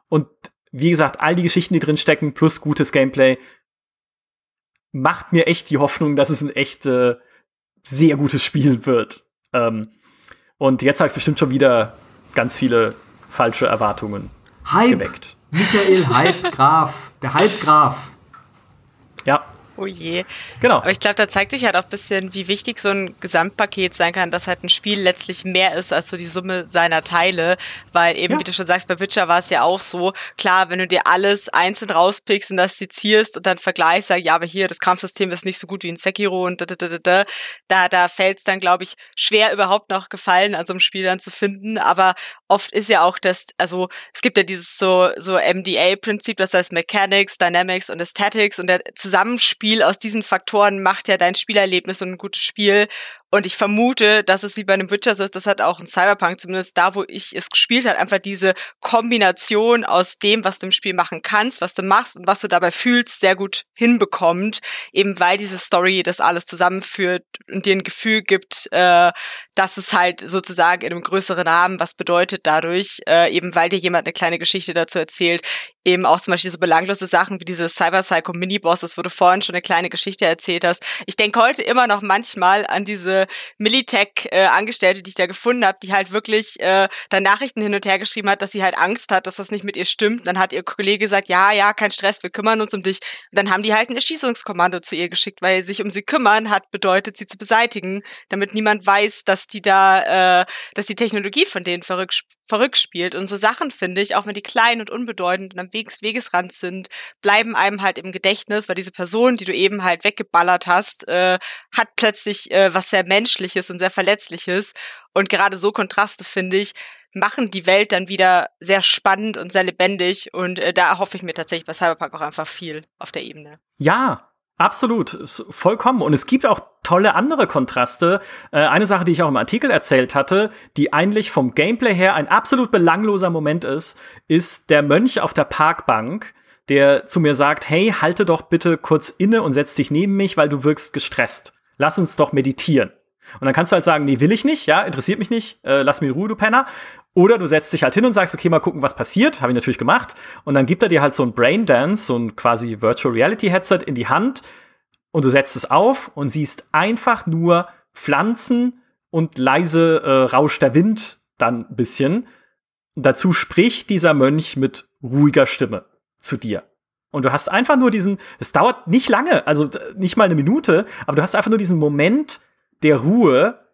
Speaker 1: Und wie gesagt, all die Geschichten, die drin stecken, plus gutes Gameplay, macht mir echt die Hoffnung, dass es ein echt äh, sehr gutes Spiel wird. Ähm, und jetzt habe ich bestimmt schon wieder ganz viele falsche Erwartungen
Speaker 3: Hype.
Speaker 1: geweckt.
Speaker 3: Michael Hype Graf, der Hype Graf.
Speaker 1: Ja,
Speaker 2: Oh je.
Speaker 1: Genau.
Speaker 2: Aber ich glaube, da zeigt sich halt auch ein bisschen, wie wichtig so ein Gesamtpaket sein kann, dass halt ein Spiel letztlich mehr ist als so die Summe seiner Teile. Weil eben, ja. wie du schon sagst, bei Witcher war es ja auch so. Klar, wenn du dir alles einzeln rauspickst und das zitierst und dann vergleichst, sag, ja, aber hier, das Kampfsystem ist nicht so gut wie in Sekiro und da, da, da, da, da, da fällt es dann, glaube ich, schwer überhaupt noch Gefallen an so einem Spiel dann zu finden. Aber oft ist ja auch das, also es gibt ja dieses so, so MDA-Prinzip, das heißt Mechanics, Dynamics und Aesthetics und der Zusammenspiel Spiel aus diesen Faktoren macht ja dein Spielerlebnis und ein gutes Spiel. Und ich vermute, dass es wie bei einem Witcher ist, das hat auch ein Cyberpunk, zumindest da, wo ich es gespielt habe, einfach diese Kombination aus dem, was du im Spiel machen kannst, was du machst und was du dabei fühlst, sehr gut hinbekommt. Eben weil diese Story das alles zusammenführt und dir ein Gefühl gibt, äh, dass es halt sozusagen in einem größeren Rahmen was bedeutet dadurch, äh, eben weil dir jemand eine kleine Geschichte dazu erzählt. Eben auch zum Beispiel so belanglose Sachen wie diese Cyber Psycho Mini-Bosses, wo du vorhin schon eine kleine Geschichte erzählt hast. Ich denke heute immer noch manchmal an diese Militech-Angestellte, die ich da gefunden habe, die halt wirklich äh, da Nachrichten hin und her geschrieben hat, dass sie halt Angst hat, dass das nicht mit ihr stimmt. Dann hat ihr Kollege gesagt, ja, ja, kein Stress, wir kümmern uns um dich. Und dann haben die halt ein Erschießungskommando zu ihr geschickt, weil sich um sie kümmern hat bedeutet, sie zu beseitigen, damit niemand weiß, dass die da, äh, dass die Technologie von denen verrückt, verrückt spielt. Und so Sachen finde ich, auch wenn die klein und unbedeutend und am Weges Wegesrand sind, bleiben einem halt im Gedächtnis, weil diese Person, die du eben halt weggeballert hast, äh, hat plötzlich äh, was sehr Menschliches und sehr Verletzliches. Und gerade so Kontraste, finde ich, machen die Welt dann wieder sehr spannend und sehr lebendig. Und äh, da hoffe ich mir tatsächlich bei Cyberpunk auch einfach viel auf der Ebene.
Speaker 1: Ja, Absolut, vollkommen. Und es gibt auch tolle andere Kontraste. Äh, eine Sache, die ich auch im Artikel erzählt hatte, die eigentlich vom Gameplay her ein absolut belangloser Moment ist, ist der Mönch auf der Parkbank, der zu mir sagt, hey, halte doch bitte kurz inne und setz dich neben mich, weil du wirkst gestresst. Lass uns doch meditieren. Und dann kannst du halt sagen, nee, will ich nicht, ja, interessiert mich nicht, äh, lass mich in Ruhe, du Penner. Oder du setzt dich halt hin und sagst, okay, mal gucken, was passiert. Habe ich natürlich gemacht. Und dann gibt er dir halt so ein Brain Dance, so ein quasi Virtual Reality Headset in die Hand. Und du setzt es auf und siehst einfach nur Pflanzen und leise äh, rauscht der Wind dann ein bisschen. Dazu spricht dieser Mönch mit ruhiger Stimme zu dir. Und du hast einfach nur diesen, es dauert nicht lange, also nicht mal eine Minute, aber du hast einfach nur diesen Moment der Ruhe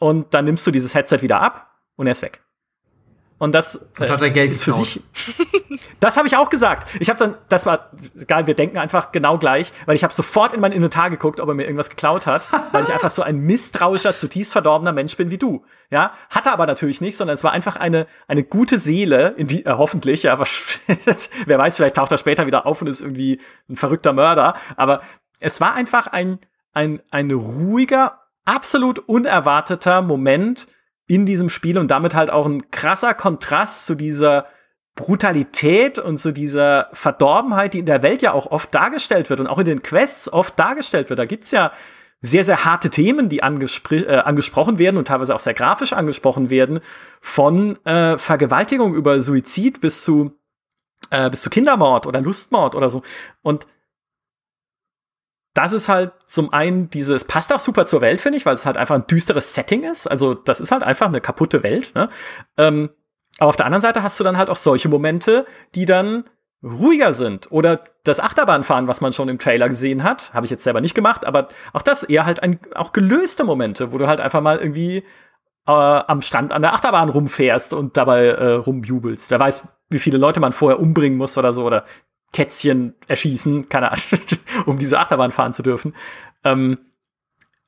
Speaker 1: und dann nimmst du dieses Headset wieder ab und er ist weg. Und das
Speaker 3: und hat er Geld
Speaker 1: ist für sich. [laughs] das habe ich auch gesagt. Ich habe dann, das war geil, wir denken einfach genau gleich, weil ich habe sofort in mein Inventar geguckt, ob er mir irgendwas geklaut hat, [laughs] weil ich einfach so ein misstrauischer, zutiefst verdorbener Mensch bin wie du. Ja, hatte aber natürlich nicht, sondern es war einfach eine, eine gute Seele, in die, äh, hoffentlich, ja, aber [laughs] wer weiß, vielleicht taucht er später wieder auf und ist irgendwie ein verrückter Mörder. Aber es war einfach ein, ein, ein ruhiger, absolut unerwarteter Moment, in diesem Spiel und damit halt auch ein krasser Kontrast zu dieser Brutalität und zu dieser Verdorbenheit, die in der Welt ja auch oft dargestellt wird und auch in den Quests oft dargestellt wird. Da gibt's ja sehr, sehr harte Themen, die angespr äh, angesprochen werden und teilweise auch sehr grafisch angesprochen werden, von äh, Vergewaltigung über Suizid bis zu, äh, bis zu Kindermord oder Lustmord oder so. Und das ist halt zum einen dieses, passt auch super zur Welt, finde ich, weil es halt einfach ein düsteres Setting ist. Also, das ist halt einfach eine kaputte Welt. Ne? Ähm, aber auf der anderen Seite hast du dann halt auch solche Momente, die dann ruhiger sind. Oder das Achterbahnfahren, was man schon im Trailer gesehen hat, habe ich jetzt selber nicht gemacht, aber auch das eher halt ein, auch gelöste Momente, wo du halt einfach mal irgendwie äh, am Strand an der Achterbahn rumfährst und dabei äh, rumjubelst. Wer weiß, wie viele Leute man vorher umbringen muss oder so, oder Kätzchen erschießen, keine Ahnung, [laughs] um diese Achterbahn fahren zu dürfen. Ähm,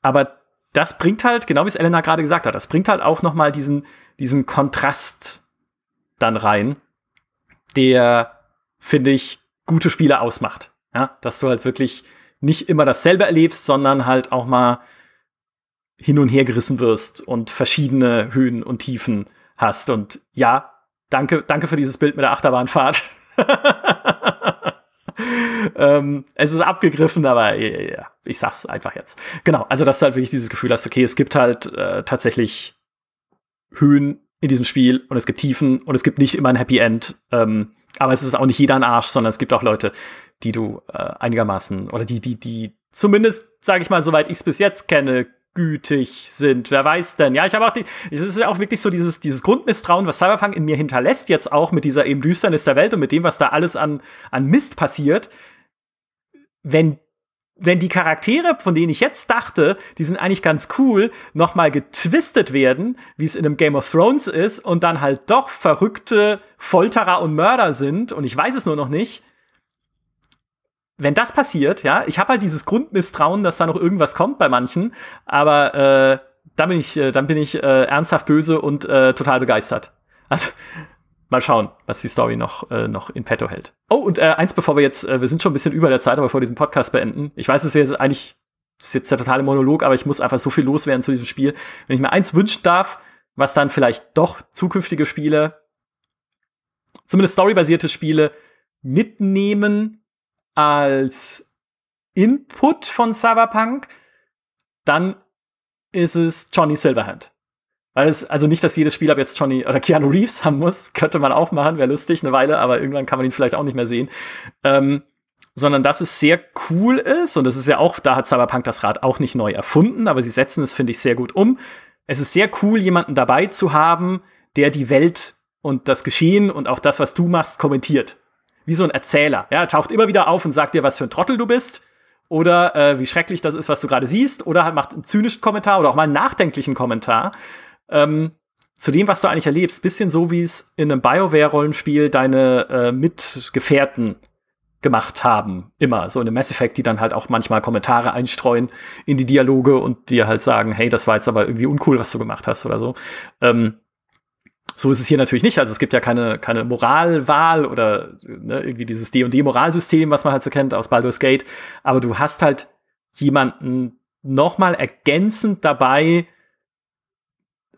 Speaker 1: aber das bringt halt, genau wie es Elena gerade gesagt hat, das bringt halt auch noch mal diesen, diesen Kontrast dann rein, der, finde ich, gute Spiele ausmacht. Ja, dass du halt wirklich nicht immer dasselbe erlebst, sondern halt auch mal hin und her gerissen wirst und verschiedene Höhen und Tiefen hast. Und ja, danke, danke für dieses Bild mit der Achterbahnfahrt. [laughs] [laughs] ähm, es ist abgegriffen, aber ja, ich sag's einfach jetzt. Genau, also dass du halt wirklich dieses Gefühl hast, okay, es gibt halt äh, tatsächlich Höhen in diesem Spiel und es gibt Tiefen und es gibt nicht immer ein Happy End. Ähm, aber es ist auch nicht jeder ein Arsch, sondern es gibt auch Leute, die du äh, einigermaßen oder die, die, die zumindest, sage ich mal, soweit ich es bis jetzt kenne, gütig sind. Wer weiß denn? Ja, ich habe auch die, es ist ja auch wirklich so dieses, dieses Grundmisstrauen, was Cyberpunk in mir hinterlässt, jetzt auch mit dieser eben Düsternis der Welt und mit dem, was da alles an, an Mist passiert. Wenn wenn die Charaktere, von denen ich jetzt dachte, die sind eigentlich ganz cool, nochmal getwistet werden, wie es in einem Game of Thrones ist, und dann halt doch verrückte Folterer und Mörder sind, und ich weiß es nur noch nicht, wenn das passiert, ja, ich habe halt dieses Grundmisstrauen, dass da noch irgendwas kommt bei manchen, aber äh, dann bin ich, äh, dann bin ich äh, ernsthaft böse und äh, total begeistert. Also mal schauen, was die Story noch, äh, noch in petto hält. Oh, und äh, eins, bevor wir jetzt, äh, wir sind schon ein bisschen über der Zeit, aber bevor wir diesen Podcast beenden. Ich weiß, es ist jetzt eigentlich, das ist jetzt der totale Monolog, aber ich muss einfach so viel loswerden zu diesem Spiel. Wenn ich mir eins wünschen darf, was dann vielleicht doch zukünftige Spiele, zumindest storybasierte Spiele, mitnehmen als Input von Cyberpunk, dann ist es Johnny Silverhand. Weil es, also nicht, dass jedes Spiel ab jetzt Johnny oder Keanu Reeves haben muss, [laughs] könnte man auch machen, wäre lustig eine Weile, aber irgendwann kann man ihn vielleicht auch nicht mehr sehen. Ähm, sondern dass es sehr cool ist und das ist ja auch, da hat Cyberpunk das Rad auch nicht neu erfunden, aber sie setzen es, finde ich, sehr gut um. Es ist sehr cool, jemanden dabei zu haben, der die Welt und das Geschehen und auch das, was du machst, kommentiert wie so ein Erzähler. Ja, er taucht immer wieder auf und sagt dir, was für ein Trottel du bist. Oder äh, wie schrecklich das ist, was du gerade siehst. Oder halt macht einen zynischen Kommentar oder auch mal einen nachdenklichen Kommentar. Ähm, zu dem, was du eigentlich erlebst. Bisschen so, wie es in einem BioWare-Rollenspiel deine äh, Mitgefährten gemacht haben. Immer. So in einem Mass Effect, die dann halt auch manchmal Kommentare einstreuen in die Dialoge und dir halt sagen, hey, das war jetzt aber irgendwie uncool, was du gemacht hast oder so. Ähm, so ist es hier natürlich nicht. Also es gibt ja keine, keine Moralwahl oder ne, irgendwie dieses D&D-Moralsystem, was man halt so kennt aus Baldur's Gate. Aber du hast halt jemanden nochmal ergänzend dabei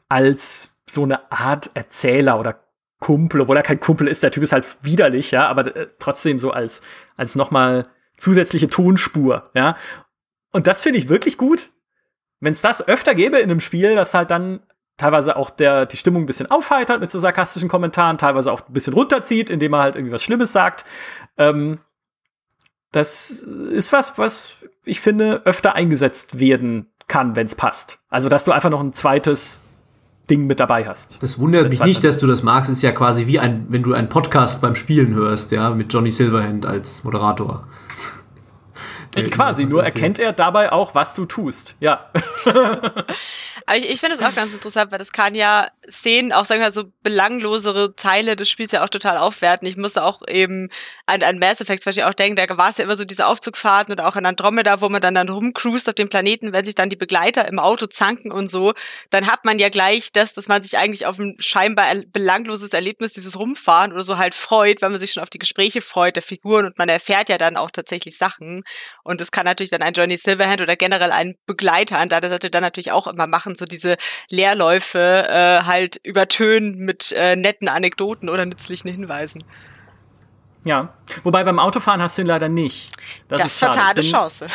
Speaker 1: als so eine Art Erzähler oder Kumpel, obwohl er kein Kumpel ist. Der Typ ist halt widerlich, ja, aber äh, trotzdem so als, als nochmal zusätzliche Tonspur, ja. Und das finde ich wirklich gut. Wenn es das öfter gäbe in einem Spiel, das halt dann teilweise auch der, die Stimmung ein bisschen aufheitert mit so sarkastischen Kommentaren, teilweise auch ein bisschen runterzieht, indem er halt irgendwie was Schlimmes sagt. Ähm, das ist was, was ich finde, öfter eingesetzt werden kann, wenn es passt. Also, dass du einfach noch ein zweites Ding mit dabei hast.
Speaker 3: Das wundert mich nicht, dass du das magst. Ist ja quasi wie ein, wenn du einen Podcast beim Spielen hörst, ja, mit Johnny Silverhand als Moderator.
Speaker 1: Äh, quasi, nur erkennt er dabei auch, was du tust. Ja. [laughs]
Speaker 2: Aber ich, ich finde es auch ganz interessant, weil das kann ja Szenen, auch sagen wir so belanglosere Teile des Spiels ja auch total aufwerten. Ich musste auch eben an, an Mass Effect zum Beispiel auch denken, da war es ja immer so diese Aufzugfahrten oder auch in Andromeda, wo man dann dann rumcruist auf dem Planeten, wenn sich dann die Begleiter im Auto zanken und so, dann hat man ja gleich das, dass man sich eigentlich auf ein scheinbar belangloses Erlebnis, dieses Rumfahren oder so halt freut, weil man sich schon auf die Gespräche freut der Figuren und man erfährt ja dann auch tatsächlich Sachen. Und das kann natürlich dann ein Johnny Silverhand oder generell ein Begleiter an der Seite dann natürlich auch immer machen, so diese Leerläufe äh, halt übertönen mit äh, netten Anekdoten oder nützlichen Hinweisen.
Speaker 1: Ja, wobei beim Autofahren hast du ihn leider nicht.
Speaker 2: Das, das ist fatale Chance.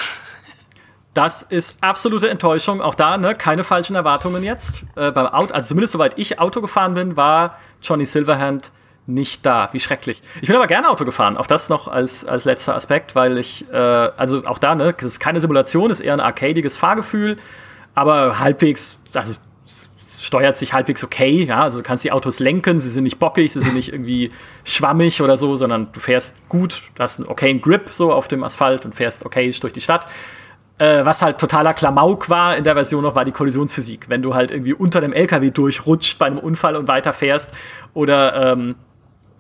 Speaker 1: Das ist absolute Enttäuschung. Auch da, ne, keine falschen Erwartungen jetzt. Äh, beim Auto, also zumindest soweit ich Auto gefahren bin, war Johnny Silverhand nicht da. Wie schrecklich. Ich bin aber gerne Auto gefahren. Auch das noch als, als letzter Aspekt, weil ich, äh, also auch da, ne, das ist keine Simulation, ist eher ein arcadiges Fahrgefühl, aber halbwegs, also steuert sich halbwegs okay, ja, also du kannst die Autos lenken, sie sind nicht bockig, sie sind nicht irgendwie schwammig oder so, sondern du fährst gut, du hast einen okayen Grip so auf dem Asphalt und fährst okay durch die Stadt. Äh, was halt totaler Klamauk war in der Version noch, war die Kollisionsphysik. Wenn du halt irgendwie unter dem LKW durchrutscht bei einem Unfall und weiterfährst oder ähm,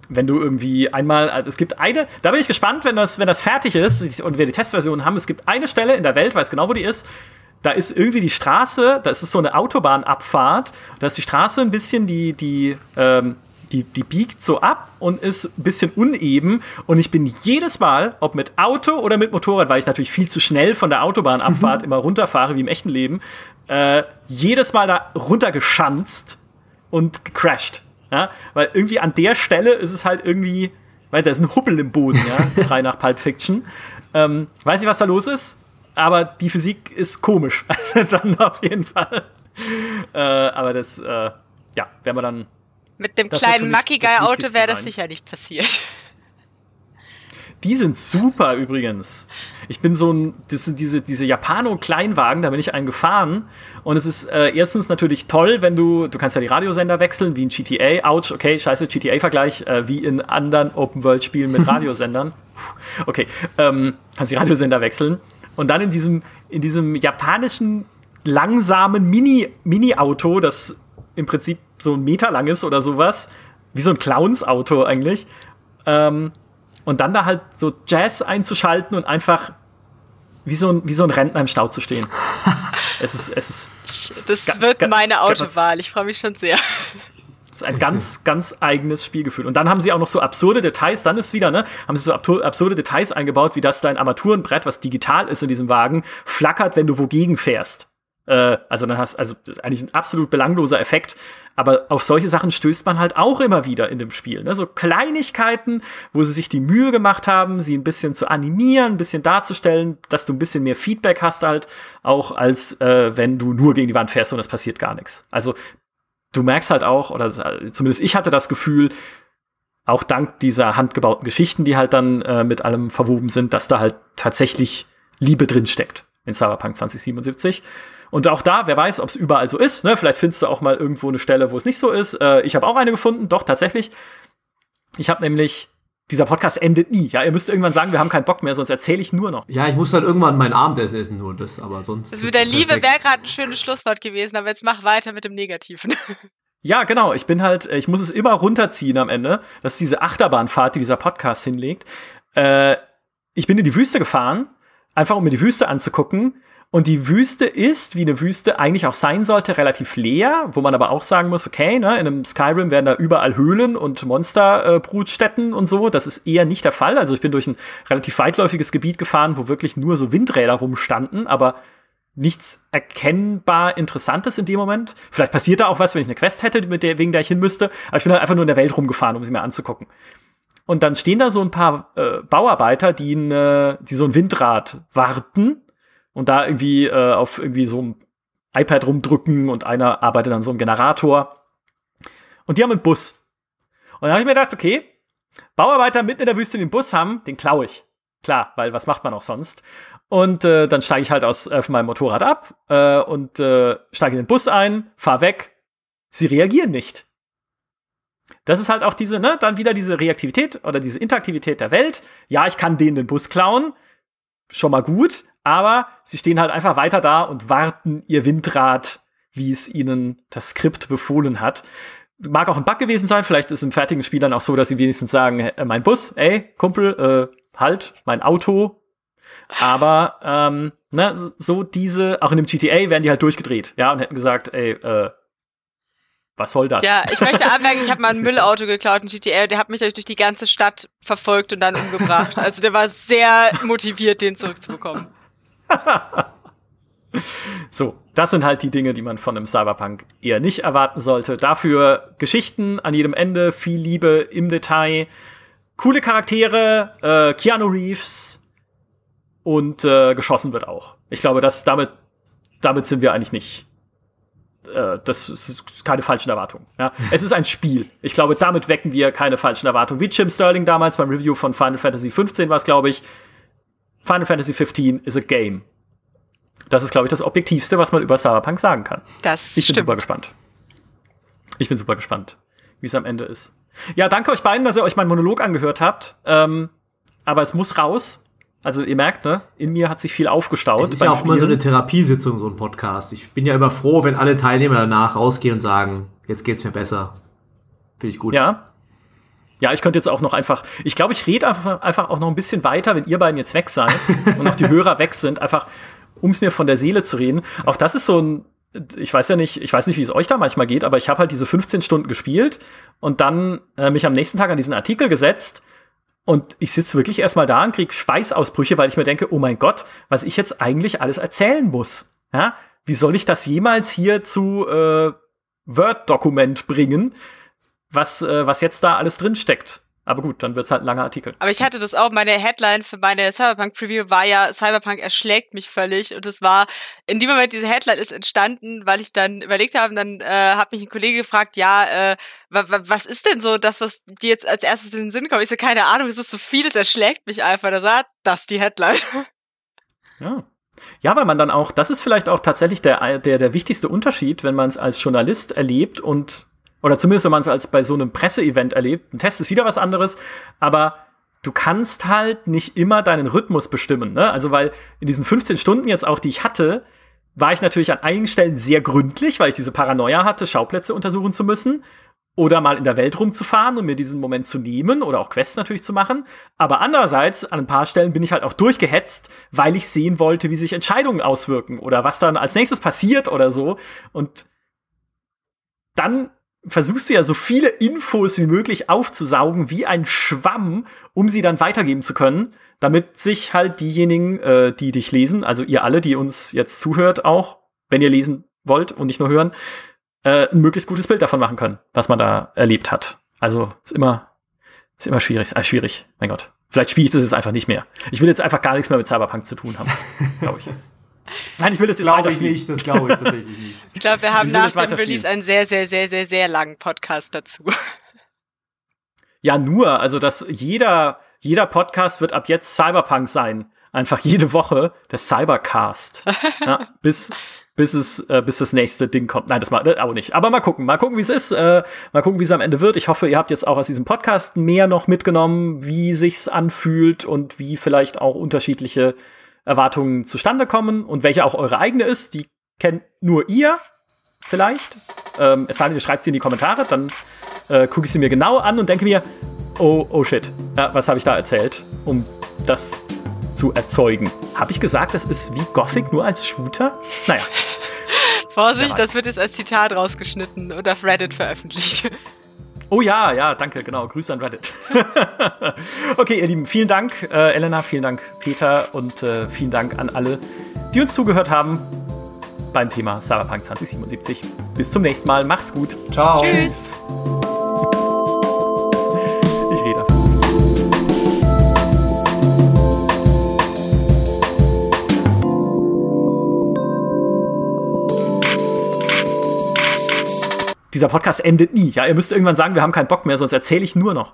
Speaker 1: wenn du irgendwie einmal, also es gibt eine, da bin ich gespannt, wenn das, wenn das fertig ist und wir die Testversion haben, es gibt eine Stelle in der Welt, weiß genau, wo die ist, da ist irgendwie die Straße, da ist es so eine Autobahnabfahrt, da ist die Straße ein bisschen die, die, ähm, die, die biegt so ab und ist ein bisschen uneben. Und ich bin jedes Mal, ob mit Auto oder mit Motorrad, weil ich natürlich viel zu schnell von der Autobahnabfahrt mhm. immer runterfahre, wie im echten Leben, äh, jedes Mal da runtergeschanzt und gecrashed. Ja? Weil irgendwie an der Stelle ist es halt irgendwie, weil da ist ein Huppel im Boden, ja, [laughs] frei nach Pulp Fiction. Ähm, weiß nicht, was da los ist, aber die Physik ist komisch. [laughs] dann auf jeden Fall. Äh, aber das, äh, ja, werden wir dann.
Speaker 2: Mit dem kleinen Makigai-Auto wäre das sicher nicht passiert. [laughs]
Speaker 1: Die sind super übrigens. Ich bin so ein, das sind diese, diese Japano-Kleinwagen, da bin ich einen gefahren. Und es ist äh, erstens natürlich toll, wenn du, du kannst ja die Radiosender wechseln, wie in GTA. Ouch, okay, scheiße, GTA-Vergleich, äh, wie in anderen Open-World-Spielen mit [laughs] Radiosendern. okay, ähm, kannst die Radiosender wechseln. Und dann in diesem, in diesem japanischen langsamen Mini, Mini-Auto, das im Prinzip so ein Meter lang ist oder sowas, wie so ein Clowns-Auto eigentlich. Ähm, und dann da halt so Jazz einzuschalten und einfach wie so ein, wie so ein Rentner im Stau zu stehen. [laughs] es ist, es ist.
Speaker 2: Es das ganz, wird ganz, meine Autowahl. Ich freue mich schon sehr.
Speaker 1: Das ist ein ganz, ganz eigenes Spielgefühl. Und dann haben sie auch noch so absurde Details, dann ist wieder, ne, haben sie so absurde Details eingebaut, wie dass dein Armaturenbrett, was digital ist in diesem Wagen, flackert, wenn du wogegen fährst. Äh, also dann hast, also das ist eigentlich ein absolut belangloser Effekt, aber auf solche Sachen stößt man halt auch immer wieder in dem Spiel. Ne? So Kleinigkeiten, wo sie sich die Mühe gemacht haben, sie ein bisschen zu animieren, ein bisschen darzustellen, dass du ein bisschen mehr Feedback hast halt, auch als äh, wenn du nur gegen die Wand fährst und es passiert gar nichts. Also du merkst halt auch, oder zumindest ich hatte das Gefühl, auch dank dieser handgebauten Geschichten, die halt dann äh, mit allem verwoben sind, dass da halt tatsächlich Liebe drin steckt in Cyberpunk 2077. Und auch da, wer weiß, ob es überall so ist. Ne? Vielleicht findest du auch mal irgendwo eine Stelle, wo es nicht so ist. Äh, ich habe auch eine gefunden, doch tatsächlich. Ich habe nämlich dieser Podcast endet nie. Ja, ihr müsst irgendwann sagen, wir haben keinen Bock mehr, sonst erzähle ich nur noch.
Speaker 3: Ja, ich muss dann irgendwann mein Abendessen essen, nur das, aber sonst.
Speaker 2: Das mit der Liebe wäre gerade ein schönes Schlusswort gewesen, aber jetzt mach weiter mit dem Negativen. [laughs]
Speaker 1: Ja, genau. Ich bin halt, ich muss es immer runterziehen am Ende. Das ist diese Achterbahnfahrt, die dieser Podcast hinlegt. Äh, ich bin in die Wüste gefahren, einfach um mir die Wüste anzugucken. Und die Wüste ist, wie eine Wüste eigentlich auch sein sollte, relativ leer, wo man aber auch sagen muss, okay, ne, in einem Skyrim werden da überall Höhlen und Monsterbrutstätten äh, und so. Das ist eher nicht der Fall. Also ich bin durch ein relativ weitläufiges Gebiet gefahren, wo wirklich nur so Windräder rumstanden, aber nichts erkennbar Interessantes in dem Moment. Vielleicht passiert da auch was, wenn ich eine Quest hätte, mit der, wegen der ich hin müsste. Aber ich bin halt einfach nur in der Welt rumgefahren, um sie mir anzugucken. Und dann stehen da so ein paar äh, Bauarbeiter, die, äh, die so ein Windrad warten und da irgendwie äh, auf irgendwie so ein iPad rumdrücken und einer arbeitet an so einem Generator. Und die haben einen Bus. Und dann habe ich mir gedacht, okay, Bauarbeiter mitten in der Wüste den Bus haben, den klaue ich. Klar, weil was macht man auch sonst? Und äh, dann steige ich halt aus äh, von meinem Motorrad ab äh, und äh, steige in den Bus ein, fahr weg. Sie reagieren nicht. Das ist halt auch diese, ne, dann wieder diese Reaktivität oder diese Interaktivität der Welt. Ja, ich kann denen den Bus klauen. Schon mal gut, aber sie stehen halt einfach weiter da und warten ihr Windrad wie es ihnen das Skript befohlen hat. Mag auch ein Bug gewesen sein, vielleicht ist im fertigen Spiel dann auch so, dass sie wenigstens sagen, äh, mein Bus, ey, Kumpel, äh, halt, mein Auto. Aber ähm, ne, so diese, auch in dem GTA werden die halt durchgedreht, ja, und hätten gesagt, ey, äh, was soll das?
Speaker 2: Ja, ich möchte anmerken, ich habe mal ein [laughs] Müllauto geklaut in GTA, der hat mich durch die ganze Stadt verfolgt und dann umgebracht. Also der war sehr motiviert, den zurückzubekommen. [laughs]
Speaker 1: so, das sind halt die Dinge, die man von einem Cyberpunk eher nicht erwarten sollte. Dafür Geschichten an jedem Ende, viel Liebe im Detail, coole Charaktere, äh, Keanu Reeves und äh, geschossen wird auch. Ich glaube, dass damit, damit sind wir eigentlich nicht. Äh, das ist keine falschen Erwartungen. Ja? es ist ein Spiel. Ich glaube, damit wecken wir keine falschen Erwartungen. Wie Jim Sterling damals beim Review von Final Fantasy 15 war es, glaube ich. Final Fantasy 15 is a game. Das ist, glaube ich, das Objektivste, was man über Cyberpunk sagen kann.
Speaker 2: Das
Speaker 1: ich bin
Speaker 2: stimmt.
Speaker 1: super gespannt. Ich bin super gespannt, wie es am Ende ist. Ja, danke euch beiden, dass ihr euch meinen Monolog angehört habt. Ähm, aber es muss raus. Also ihr merkt, ne, in mir hat sich viel aufgestaut.
Speaker 3: Es ist ja auch immer so eine Therapiesitzung, so ein Podcast. Ich bin ja immer froh, wenn alle Teilnehmer danach rausgehen und sagen, jetzt geht's mir besser. Finde ich gut.
Speaker 1: Ja. Ja, ich könnte jetzt auch noch einfach, ich glaube, ich rede einfach, einfach auch noch ein bisschen weiter, wenn ihr beiden jetzt weg seid [laughs] und auch die Hörer weg sind, einfach um es mir von der Seele zu reden. Auch das ist so ein, ich weiß ja nicht, ich weiß nicht, wie es euch da manchmal geht, aber ich habe halt diese 15 Stunden gespielt und dann äh, mich am nächsten Tag an diesen Artikel gesetzt und ich sitze wirklich erstmal da und krieg Schweißausbrüche, weil ich mir denke, oh mein Gott, was ich jetzt eigentlich alles erzählen muss. Ja? Wie soll ich das jemals hier zu äh, Word-Dokument bringen, was, äh, was jetzt da alles drin steckt? Aber gut, dann wird's halt ein langer Artikel.
Speaker 2: Aber ich hatte das auch, meine Headline für meine Cyberpunk-Preview war ja, Cyberpunk erschlägt mich völlig. Und es war, in dem Moment, diese Headline ist entstanden, weil ich dann überlegt habe, dann äh, hat mich ein Kollege gefragt, ja, äh, was ist denn so das, was dir jetzt als erstes in den Sinn kommt? Ich so, keine Ahnung, es ist so viel, es erschlägt mich einfach. Da sagt, das ist die Headline. [laughs]
Speaker 1: Ja. Ja, weil man dann auch, das ist vielleicht auch tatsächlich der, der, der wichtigste Unterschied, wenn man es als Journalist erlebt und oder zumindest, wenn man es als bei so einem Presseevent erlebt. Ein Test ist wieder was anderes, aber du kannst halt nicht immer deinen Rhythmus bestimmen. Ne? Also, weil in diesen 15 Stunden jetzt auch, die ich hatte, war ich natürlich an einigen Stellen sehr gründlich, weil ich diese Paranoia hatte, Schauplätze untersuchen zu müssen oder mal in der Welt rumzufahren und mir diesen Moment zu nehmen oder auch Quests natürlich zu machen. Aber andererseits, an ein paar Stellen bin ich halt auch durchgehetzt, weil ich sehen wollte, wie sich Entscheidungen auswirken oder was dann als nächstes passiert oder so. Und dann versuchst du ja so viele Infos wie möglich aufzusaugen, wie ein Schwamm, um sie dann weitergeben zu können, damit sich halt diejenigen, äh, die dich lesen, also ihr alle, die uns jetzt zuhört, auch, wenn ihr lesen wollt und nicht nur hören, äh, ein möglichst gutes Bild davon machen können, was man da erlebt hat. Also ist immer, ist immer schwierig, äh, schwierig, mein Gott. Vielleicht spiele ich das jetzt einfach nicht mehr. Ich will jetzt einfach gar nichts mehr mit Cyberpunk zu tun haben, glaube ich. [laughs] Nein, ich will das jetzt
Speaker 3: glaube ich nicht, das glaube ich tatsächlich nicht.
Speaker 2: Ich glaube, wir haben nach dem Release einen sehr, sehr, sehr, sehr, sehr langen Podcast dazu.
Speaker 1: Ja, nur, also dass jeder, jeder Podcast wird ab jetzt Cyberpunk sein. Einfach jede Woche der Cybercast. [laughs] ja, bis, bis es, äh, bis das nächste Ding kommt. Nein, das mal auch nicht. Aber mal gucken, mal gucken, wie es ist. Äh, mal gucken, wie es am Ende wird. Ich hoffe, ihr habt jetzt auch aus diesem Podcast mehr noch mitgenommen, wie sich's anfühlt und wie vielleicht auch unterschiedliche Erwartungen zustande kommen und welche auch eure eigene ist, die kennt nur ihr vielleicht. Ähm, es sei denn, ihr schreibt sie in die Kommentare, dann äh, gucke ich sie mir genau an und denke mir, oh, oh shit, ja, was habe ich da erzählt, um das zu erzeugen. Habe ich gesagt, das ist wie Gothic nur als Shooter? Naja. [laughs]
Speaker 2: Vorsicht, das wird jetzt als Zitat rausgeschnitten und auf Reddit veröffentlicht.
Speaker 1: Oh ja, ja, danke, genau. Grüße an Reddit. [laughs] okay, ihr Lieben, vielen Dank, äh, Elena, vielen Dank, Peter und äh, vielen Dank an alle, die uns zugehört haben beim Thema Cyberpunk 2077. Bis zum nächsten Mal. Macht's gut.
Speaker 3: Ciao.
Speaker 2: Tschüss.
Speaker 1: Dieser Podcast endet nie. Ja, ihr müsst irgendwann sagen, wir haben keinen Bock mehr, sonst erzähle ich nur noch.